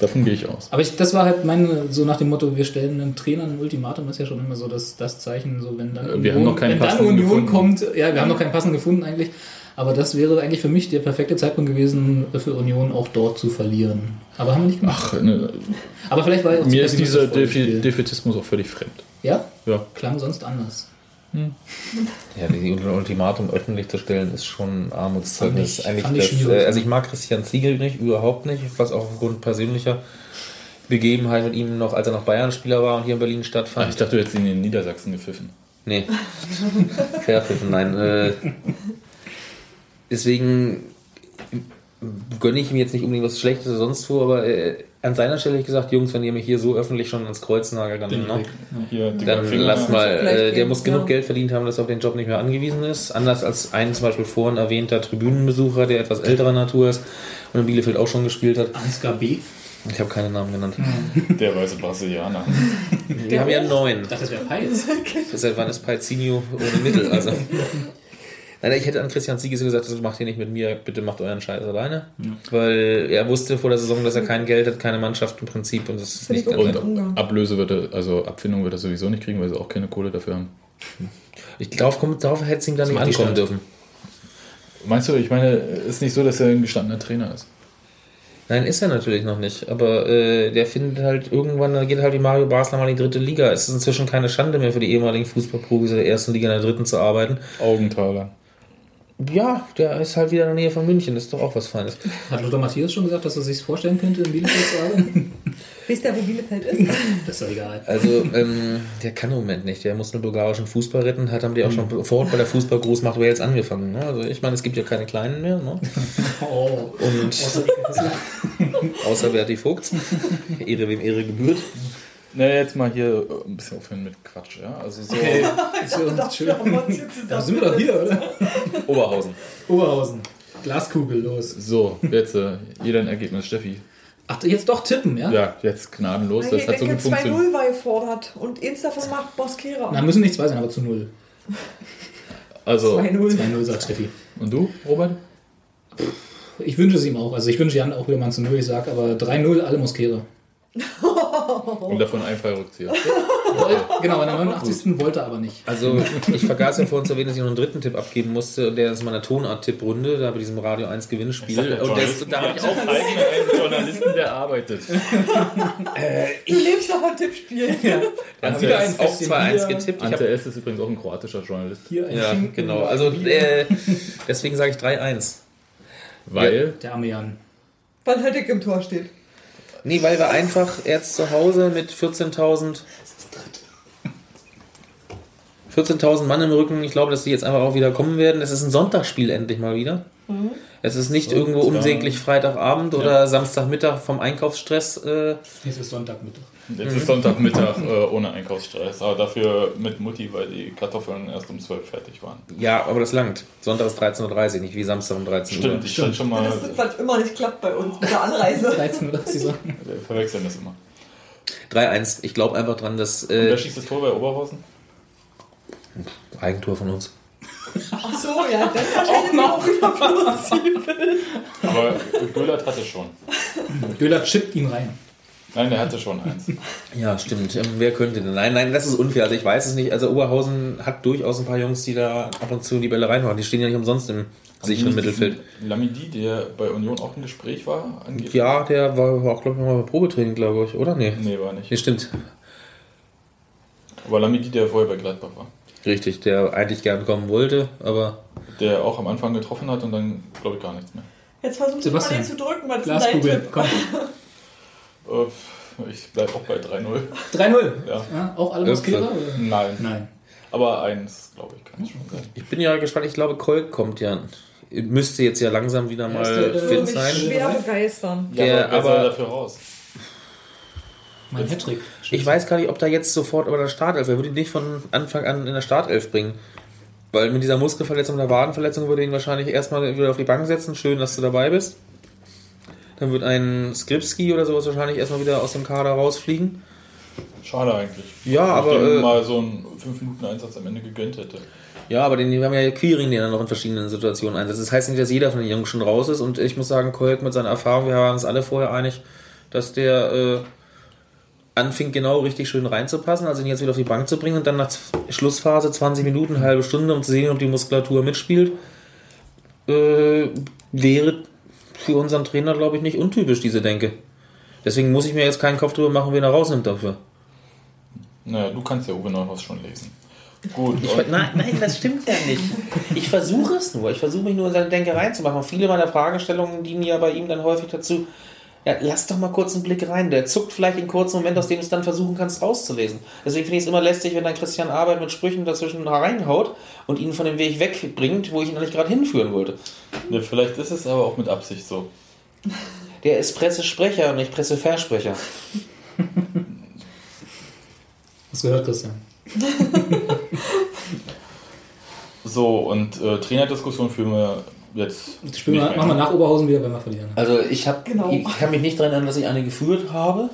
davon gehe ich aus. Aber ich, das war halt meine, so nach dem Motto, wir stellen einem Trainer ein Ultimatum, ist ja schon immer so das, das Zeichen, so wenn dann Äh, wir haben noch keinen wenn dann passenden Union gefunden. kommt, ja, wir haben noch keinen passenden gefunden eigentlich, aber das wäre eigentlich für mich der perfekte Zeitpunkt gewesen, für Union auch dort zu verlieren. Aber haben wir nicht gemacht. Ach, ne, aber vielleicht war ja auch zu mir ist dieser. Defetismus auch völlig fremd. Ja? Ja, Klang sonst anders. Ja, die Ultimatum öffentlich zu stellen, ist schon ein Armutszeugnis. Fand ich- Eigentlich fand ich das, schwierig. äh, also ich mag Christian Ziegel nicht, überhaupt nicht, was auch aufgrund persönlicher Begebenheit mit ihm noch, als er noch Bayern-Spieler war und hier in Berlin ah, stattfand. ich dachte, du hättest ihn in Niedersachsen gepfiffen. Nee. Verpfiffen, nein. Äh, deswegen gönne ich ihm jetzt nicht unbedingt was Schlechtes oder sonst wo, aber äh, an seiner Stelle hätte ich gesagt, Jungs, wenn ihr mich hier so öffentlich schon ans Kreuz nagelt, dann, ne, dann Finger. lass mal. Äh, der gehen, muss genug ja. Geld verdient haben, dass er auf den Job nicht mehr angewiesen ist. Anders als ein zum Beispiel vorhin erwähnter Tribünenbesucher, der etwas älterer Natur ist und in Bielefeld auch schon gespielt hat. Ansgar B. Ich habe keine Namen genannt. Der weiße Brasilianer. Wir haben ja neun. Ich dachte, das wäre Peitz. Seit wann ist Palzinho ohne Mittel? Also. Nein, ich hätte an Christian Sieges gesagt, das macht ihr nicht mit mir, bitte macht euren Scheiß alleine. Weil er wusste vor der Saison, dass er kein Geld hat, keine Mannschaft im Prinzip und das ist nicht ich ganz. Umgang. Ablöse wird er, also Abfindung wird er sowieso nicht kriegen, weil sie auch keine Kohle dafür haben. Ich glaube, darauf hätte es ihm dann nicht macht die ankommen dürfen. Meinst du, ich meine, ist nicht so, dass er ein gestandener Trainer ist? Nein, ist er natürlich noch nicht. Aber äh, der findet halt irgendwann, dann geht halt wie Mario Basler mal in die dritte Liga. Es ist inzwischen keine Schande mehr für die ehemaligen Fußballprofis in der ersten Liga in der dritten zu arbeiten. Augenthaler. Ja, der ist halt wieder in der Nähe von München. Das ist doch auch was Feines. Hat Lothar Matthäus schon gesagt, dass er sich vorstellen könnte, in Bielefeld zu arbeiten? Wisst ihr, wo Bielefeld ist? Das ist doch egal. Also, ähm, der kann im Moment nicht. Der muss nur bulgarischen Fußball retten. Hat haben die auch schon sofort bei der Fußballgroßmacht Wales angefangen. Ne? Also, ich meine, es gibt ja keine Kleinen mehr. Ne? Oh. Und außer Berti Vogt. Ehre wem Ehre gebührt. Na, jetzt mal hier äh, ein bisschen aufhören mit Quatsch, ja? Also so Okay, ist für uns schön. Da sind wir doch hier, oder? Oberhausen. Oberhausen. Glaskugel, los. So, jetzt äh, jeder ein Ergebnis, Steffi. Ach, jetzt doch tippen, ja? Ja, jetzt gnadenlos, das hat so gut funktioniert. 2-0 war gefordert und eins davon macht Boskera. Na, müssen nicht zwei sein, aber zu null. Also, 2-0. 2-0 sagt Steffi. und du, Robert? Ich wünsche es ihm auch. Also ich wünsche Jan auch wieder mal zu null, ich sag, aber 3-0 alle Moskere. Und davon ein Fallrückzieher. Genau, in der 89. wollte er aber nicht. Also, ich vergaß ja vorhin zu erwähnen, dass ich noch einen dritten Tipp abgeben musste. Und der ist meine Tonart-Tipprunde, da bei diesem Radio 1 Gewinnspiel. Und das, da habe ich auch einen Journalisten, der arbeitet. Du lebst doch von Tippspielen. da hab wieder ich ein auch Fässchen 2-1 Bier. getippt. Ich Ante hab, S. ist übrigens auch ein kroatischer Journalist. Hier ein ja, Schinken, genau. Also, äh, deswegen sage ich 3-1. Weil, Der arme Jan. Weil halt dick im Tor steht. Nee, weil wir einfach jetzt zu Hause mit 14.000 14.000 Mann im Rücken, ich glaube, dass die jetzt einfach auch wieder kommen werden. Es ist ein Sonntagsspiel endlich mal wieder. Es ist nicht irgendwo unsäglich Freitagabend oder Samstagmittag vom Einkaufsstress. Äh, ist Sonntagmittag. Jetzt ist Sonntagmittag äh, ohne Einkaufsstress, aber dafür mit Mutti, weil die Kartoffeln erst um 12 fertig waren. ja, aber das langt. Sonntag ist 13.30 Uhr, nicht wie Samstag um 13 Uhr. Stimmt, ich stand schon mal, Das ist, was immer nicht klappt bei uns mit der Anreise. 13 Uhr, sie sagen. wir verwechseln das immer. 3-1. Ich glaube einfach dran, dass Und wer äh, schießt das Tor bei Oberhausen? Eigentor von uns. Ach so, ja, dann wahrscheinlich auch wieder plausibel. Aber Göllert hatte schon. Göller chippt ihn rein. Nein, der hatte schon eins. Ja, stimmt. Ähm, wer könnte denn? Nein, nein, das ist unfair. Also ich weiß es nicht. Also Oberhausen hat durchaus ein paar Jungs, die da ab und zu die Bälle reinhauen. Die stehen ja nicht umsonst im sicheren Mittelfeld. Lamidi, der bei Union auch im Gespräch war, angeblich. Ja, der war, auch, glaube ich, mal bei Probetraining, glaube ich, oder? Nee. Nee, war nicht. Nee, stimmt. Aber Lamidi, der vorher bei Gladbach war. Richtig, der eigentlich gern kommen wollte, aber Der auch am Anfang getroffen hat und dann, glaube ich, gar nichts mehr. Jetzt versuch ich mal Sebastian. den zu drücken, denn dein Glaskugel, Tipp? komm. Äh, Ich bleibe auch bei 3-0. 3-0. Ja. Ja, auch alle Mosquera? oder? Nein. Nein. Aber eins, glaube ich, kann es schon sein. ich bin ja gespannt. Ich glaube, Kolk kommt ja. Müsste jetzt ja langsam wieder Ja, mal der- der- fit sein. schwer begeistern. Der, wer soll aber- dafür raus? Mein Hattrick. Ich weiß gar nicht, ob da jetzt sofort über der Startelf, er würde ihn nicht von Anfang an in der Startelf bringen. Weil mit dieser Muskelverletzung, der Wadenverletzung würde ihn wahrscheinlich erstmal wieder auf die Bank setzen. Schön, dass du dabei bist. Dann wird ein Skripski oder sowas wahrscheinlich erstmal wieder aus dem Kader rausfliegen. Schade eigentlich. Ja, aber, Ich äh, mal so einen 5-Minuten-Einsatz am Ende gegönnt hätte. Ja, aber den, wir haben ja Quiring, den er noch in verschiedenen Situationen einsetzt. Das heißt nicht, dass jeder von den Jungs schon raus ist. Und ich muss sagen, Kolk mit seiner Erfahrung, wir waren uns alle vorher einig, dass der äh, anfing genau richtig schön reinzupassen, also ihn jetzt wieder auf die Bank zu bringen und dann nach Schlussphase 20 Minuten, halbe Stunde, um zu sehen, ob die Muskulatur mitspielt, äh, wäre für unseren Trainer, glaube ich, nicht untypisch, diese Denke. Deswegen muss ich mir jetzt keinen Kopf drüber machen, wen er rausnimmt dafür. Naja, du kannst ja Uwe Neuhaus schon lesen. Gut. Ich, nein, nein, das stimmt ja nicht. Ich versuche es nur. Ich versuche mich nur in seine Denke reinzumachen. Und viele meiner Fragestellungen dienen ja bei ihm dann häufig dazu. Ja, lass doch mal kurz einen Blick rein. Der zuckt vielleicht in kurzen Moment, aus dem du es dann versuchen kannst rauszulesen. Deswegen finde ich es immer lästig, wenn dann Christian Arbeit mit Sprüchen dazwischen reinhaut und ihn von dem Weg wegbringt, wo ich ihn eigentlich gerade hinführen wollte. Ja, vielleicht ist es aber auch mit Absicht so. Der ist Pressesprecher und nicht Presseversprecher. Hast du gehört, Christian? So, und äh, Trainerdiskussion führen wir jetzt. Das Spiel nicht machen wir nach Oberhausen wieder, wenn wir verlieren. Also ich, hab, Genau. ich kann mich nicht daran erinnern, dass ich eine geführt habe.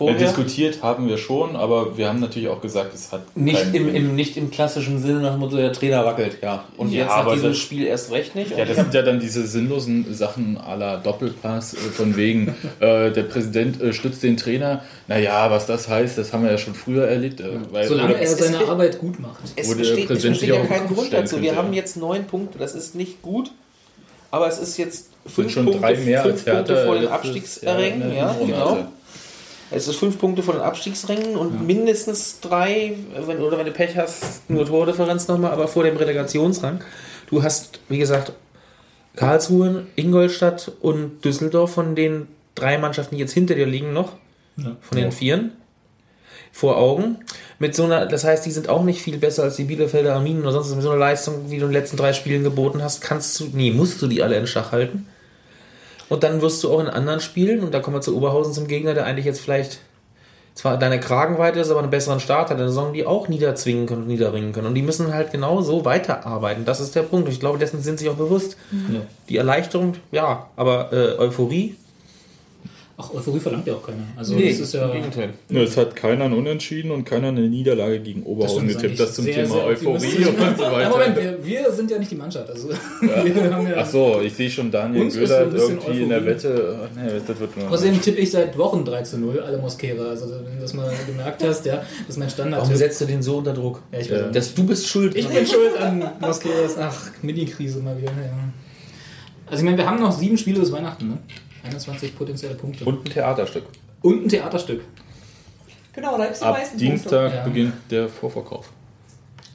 Ja, diskutiert haben wir schon, aber wir haben natürlich auch gesagt, es hat Nicht keinen im, im, nicht im klassischen Sinne nach dem Motto, der Trainer wackelt, ja. Und Ja, jetzt nach aber diesem das- Spiel erst recht nicht. Ja, das sind ja dann diese sinnlosen Sachen à la Doppelpass, äh, von wegen, äh, der Präsident äh, stützt den Trainer. Naja, was das heißt, das haben wir ja schon früher erlebt. Äh, weil, Solange oder- er seine Arbeit gut macht. es besteht, es ja auch kein im Kopf Grund dazu. Wir haben jetzt neun Punkte, das ist nicht gut. Aber es ist jetzt fünf schon Punkte, drei mehr fünf als Hertha Punkte vor den Abstiegsrängen. der Ja, Hinrunde genau. hatte. Es ist fünf Punkte vor den Abstiegsrängen und mindestens drei, wenn, oder wenn du Pech hast, nur Tordifferenz nochmal, aber vor dem Relegationsrang. Du hast, wie gesagt, Karlsruhe, Ingolstadt und Düsseldorf von den drei Mannschaften, die jetzt hinter dir liegen noch, von den Vieren, vor Augen. Mit so einer, das heißt, die sind auch nicht viel besser als die Bielefelder Arminen oder sonst was. Mit so einer Leistung, wie du in den letzten drei Spielen geboten hast, kannst du, nee, musst du die alle in Schach halten. Und dann wirst du auch in anderen Spielen, und da kommen wir zu Oberhausen zum Gegner, der eigentlich jetzt vielleicht zwar deine Kragenweite ist, aber einen besseren Start hat, eine Saison, die auch niederzwingen können und niederringen können. Und die müssen halt genau so weiterarbeiten. Das ist der Punkt. Ich glaube, dessen sind sie auch bewusst. Ja. Die Erleichterung, ja, aber äh, Euphorie, Ach, Euphorie verlangt ja auch keiner. Also nee, das ist ja. im Gegenteil. Ja, es hat keiner ein Unentschieden und keiner eine Niederlage gegen Oberhausen getippt. Das zum eigentlich Thema sehr, sehr Euphorie optimistisch. und so Ja, weiter. Moment, wir, wir sind ja nicht die Mannschaft. Also, ja, Ach so, ich sehe schon Daniel bisschen irgendwie in der Euphorie. Wette. Ach, nee, das wird nur. Außerdem tippe ich seit Wochen 3 zu 0, alle Moskera. Also, wenn du das mal gemerkt hast, ja, das ist mein Standard. Warum setzt du den so unter Druck? ja, ich nicht. Dass du bist schuld. Ich bin schuld an Mosqueras. Ach, Mini-Krise mal wieder. Ja. Also, ich meine, wir haben noch sieben Spiele bis Weihnachten, ne? 21 potenzielle Punkte. Und ein Theaterstück. Und ein Theaterstück. Genau, da gibt's die Ab meisten Dienstag Ja. beginnt der Vorverkauf.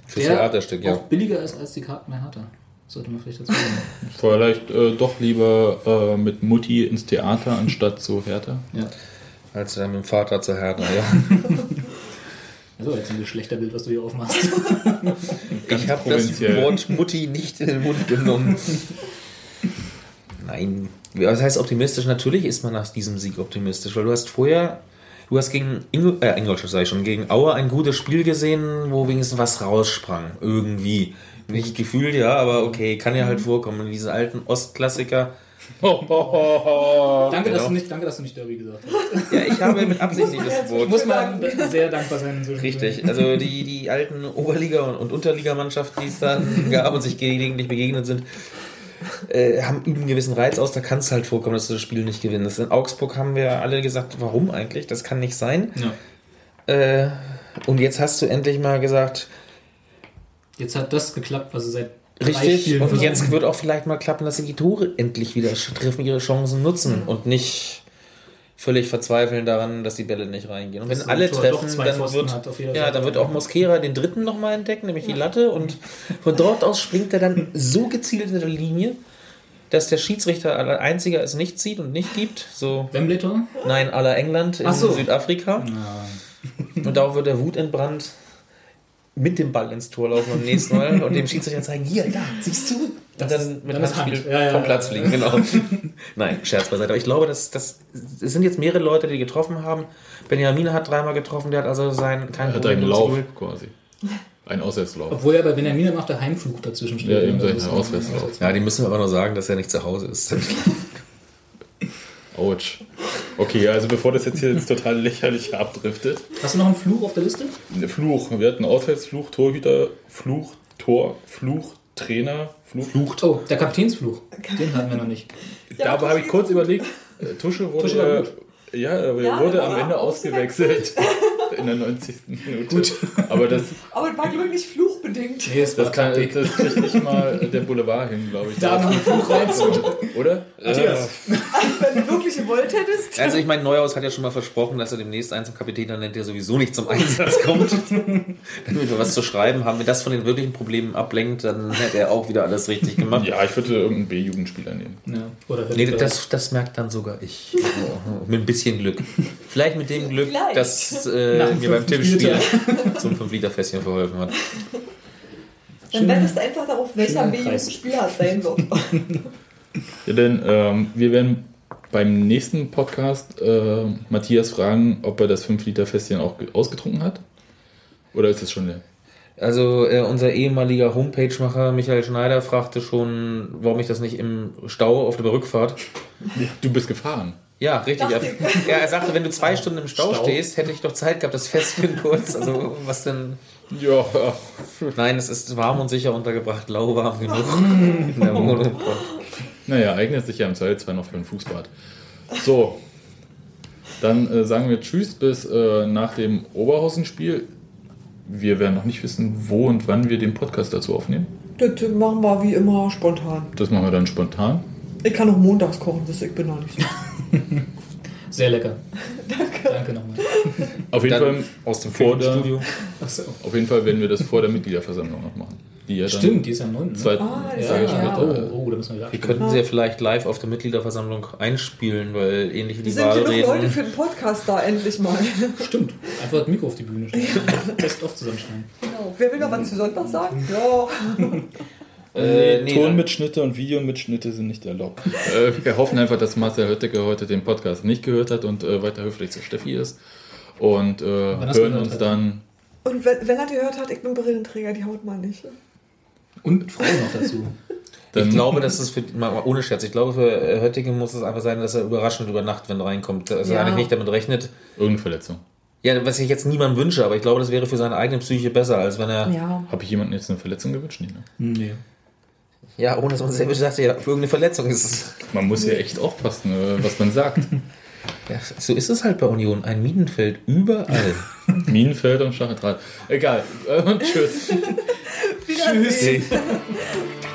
Fürs Der Theaterstück, ja. Auch billiger ist als die Karten bei Hertha. Sollte man vielleicht dazu sagen. Vielleicht äh, doch lieber äh, mit Mutti ins Theater anstatt zu Hertha. ja. Als dann mit dem Vater zur Hertha, ja. Also, jetzt ein Geschlechterbild, was du hier aufmachst. Ich habe das. Wort Mutti nicht in den Mund genommen. Nein. Was heißt optimistisch? Natürlich ist man nach diesem Sieg optimistisch, weil du hast vorher, du hast gegen Ingol, äh, Ingolstadt, sag ich schon, gegen Auer ein gutes Spiel gesehen, wo wenigstens was raussprang. Irgendwie. Nicht gefühlt, ja, aber okay, kann ja halt vorkommen. Und diese alten Ostklassiker. Danke, dass Genau. du nicht, danke, dass du nicht Derby gesagt hast. Ja, ich habe mit Absicht nicht das Wort. Muss man sehr dankbar sein. inzwischen. Richtig, also die, die alten Oberliga- und, und Unterligamannschaften, die es dann gab und sich gelegentlich begegnet sind, äh, haben üben einen gewissen Reiz aus, da kann es halt vorkommen, dass du das Spiel nicht gewinnst. In Augsburg haben wir alle gesagt, warum eigentlich? Das kann nicht sein. Ja. Äh, und jetzt hast du endlich mal gesagt, Jetzt hat das geklappt, was sie seit richtig, und jetzt wird auch vielleicht mal klappen, dass sie die Tore endlich wieder treffen, ihre Chancen nutzen und nicht völlig verzweifeln daran, dass die Bälle nicht reingehen. Und wenn alle so doch treffen, dann Pfosten wird, ja, dann wird auch Mosquera den dritten nochmal entdecken, nämlich die Latte. Und von dort aus springt er dann so gezielt in der Linie, dass der Schiedsrichter aller einziger es nicht sieht und nicht gibt. So, Wembley-Tor? nein, aller England in so. Südafrika. Und darauf wird der Wut entbrannt mit dem Ball ins Tor laufen beim nächsten Mal und dem Schiedsrichter zeigen, hier, da, siehst du? Und dann mit dann ist Handspiel Hand. Ja, ja, vom Platz ja. fliegen, genau. Nein, Scherz beiseite. Aber ich glaube, dass, dass, es sind jetzt mehrere Leute, die getroffen haben. Benjamin hat dreimal getroffen, der hat also sein kein Er hat einen Lauf Null. quasi. Ein Auswärtslauf. Obwohl ja bei Benjamin immer noch der Heimflug dazwischen steht. Ja, eben Also das ist Auswärtslauf. Ja, die müssen wir aber nur sagen, dass er nicht zu Hause ist. Autsch. Okay, also bevor das jetzt hier ins total lächerliche abdriftet. Hast du noch einen Fluch auf der Liste? Fluch. Wir hatten Auswärtsfluch, Torhüter, Fluch, Tor, Fluch, Trainer, Fluch. Flucht. Oh, der Kapitänsfluch. Den hatten wir noch nicht. Ja, da habe ich kurz überlegt, äh, Tusche wurde, Tusche war ja, gut. ja, wurde am Ende ausgewechselt. In der 90. Minute. Gut. Aber das, Aber das war glaube ich nicht fluchbedingt. Nee, es das, kann, das kriegt nicht mal der Boulevard hin, glaube ich. Da noch einen Fluch rein zu. Oder? Matthias. Wenn du wirklich gewollt hättest. Also ich meine, Neuhaus hat ja schon mal versprochen, dass er demnächst einen zum Kapitän dann nennt, der sowieso nicht zum Einsatz kommt. Damit wir was zu schreiben haben. Wenn das von den wirklichen Problemen ablenkt, dann hätte er auch wieder alles richtig gemacht. Ja, ich würde irgendeinen B-Jugendspieler nehmen. Ja, oder Nee, das, das merkt dann sogar ich. Mit ein bisschen Glück. Vielleicht mit dem Glück, Vielleicht. dass äh, Mir beim Tippspiel zum 5-Liter-Fässchen verholfen hat. Dann wettest du einfach darauf, welcher schöner B-Jugendspieler Kreis. Spieler es sein wird. Ja, denn ähm, wir werden beim nächsten Podcast äh, Matthias fragen, ob er das 5-Liter-Fässchen auch ge- ausgetrunken hat. Oder ist es schon leer? Also äh, unser ehemaliger Homepage-Macher Michael Schneider fragte schon, warum ich das nicht im Stau auf der Rückfahrt. Du bist gefahren. Ja, richtig. Er, ja, er sagte, wenn du zwei Stunden im Stau, Stau. stehst, hätte ich doch Zeit gehabt, das Festchen kurz. Also was denn? Ja, Nein, es ist warm und sicher untergebracht, lauwarm genug in der Wohnung. naja, eignet sich ja im Zweifelsfall noch für ein Fußbad. So, dann äh, sagen wir Tschüss bis äh, nach dem Oberhausen-Spiel. Wir werden noch nicht wissen, wo und wann wir den Podcast dazu aufnehmen. Das machen wir wie immer spontan. Das machen wir dann spontan. Ich kann auch montags kochen, das ich bin noch nicht so. Sehr lecker. Danke. Danke nochmal. Auf jeden, Dann Fall, aus dem vor der, Studio. Achso. auf jeden Fall werden wir das vor der Mitgliederversammlung noch machen. Die ja Stimmt, die ist am 9. Zwei, Ah, die ist Ja. Oh, oh, da müssen wir Wir könnten sie ja vielleicht live auf der Mitgliederversammlung einspielen, weil ähnlich wie die sind genug Leute Wahlreden. für den Podcast da, endlich mal. Stimmt. Einfach das Mikro auf die Bühne stellen. Best of zusammenschneiden. Genau. Wer will noch was zu Sonntag sagen? Ja. Äh, nee, dann- Tonmitschnitte und Videomitschnitte sind nicht erlaubt. äh, wir hoffen einfach, dass Marcel Hötteke heute den Podcast nicht gehört hat und äh, weiter höflich zu Steffi ist. Und äh, hören uns Alter? dann. Und wenn, wenn er gehört hat, ich bin Brillenträger, die haut mal nicht. Und mit Frauen noch dazu. dann Ich glaube, dass es für, mal mal ohne Scherz, ich glaube, für äh, Höttingen muss es einfach sein, dass er überraschend über Nacht, wenn er reinkommt, dass er Ja. eigentlich nicht damit rechnet. Irgendeine Verletzung. Ja, was ich jetzt niemandem wünsche, aber ich glaube, das wäre für seine eigene Psyche besser, als wenn er, ja. Habe ich jemandem jetzt eine Verletzung gewünscht? Nee, ne? Nee. ohne dass man selber sagte, ja, für irgendeine Verletzung ist es. Man muss ja echt aufpassen, äh, was man sagt. Ja, so ist es halt bei Union. Ein Minenfeld überall. Minenfeld und Stacheldraht. Egal. Und tschüss. Wiedersehen.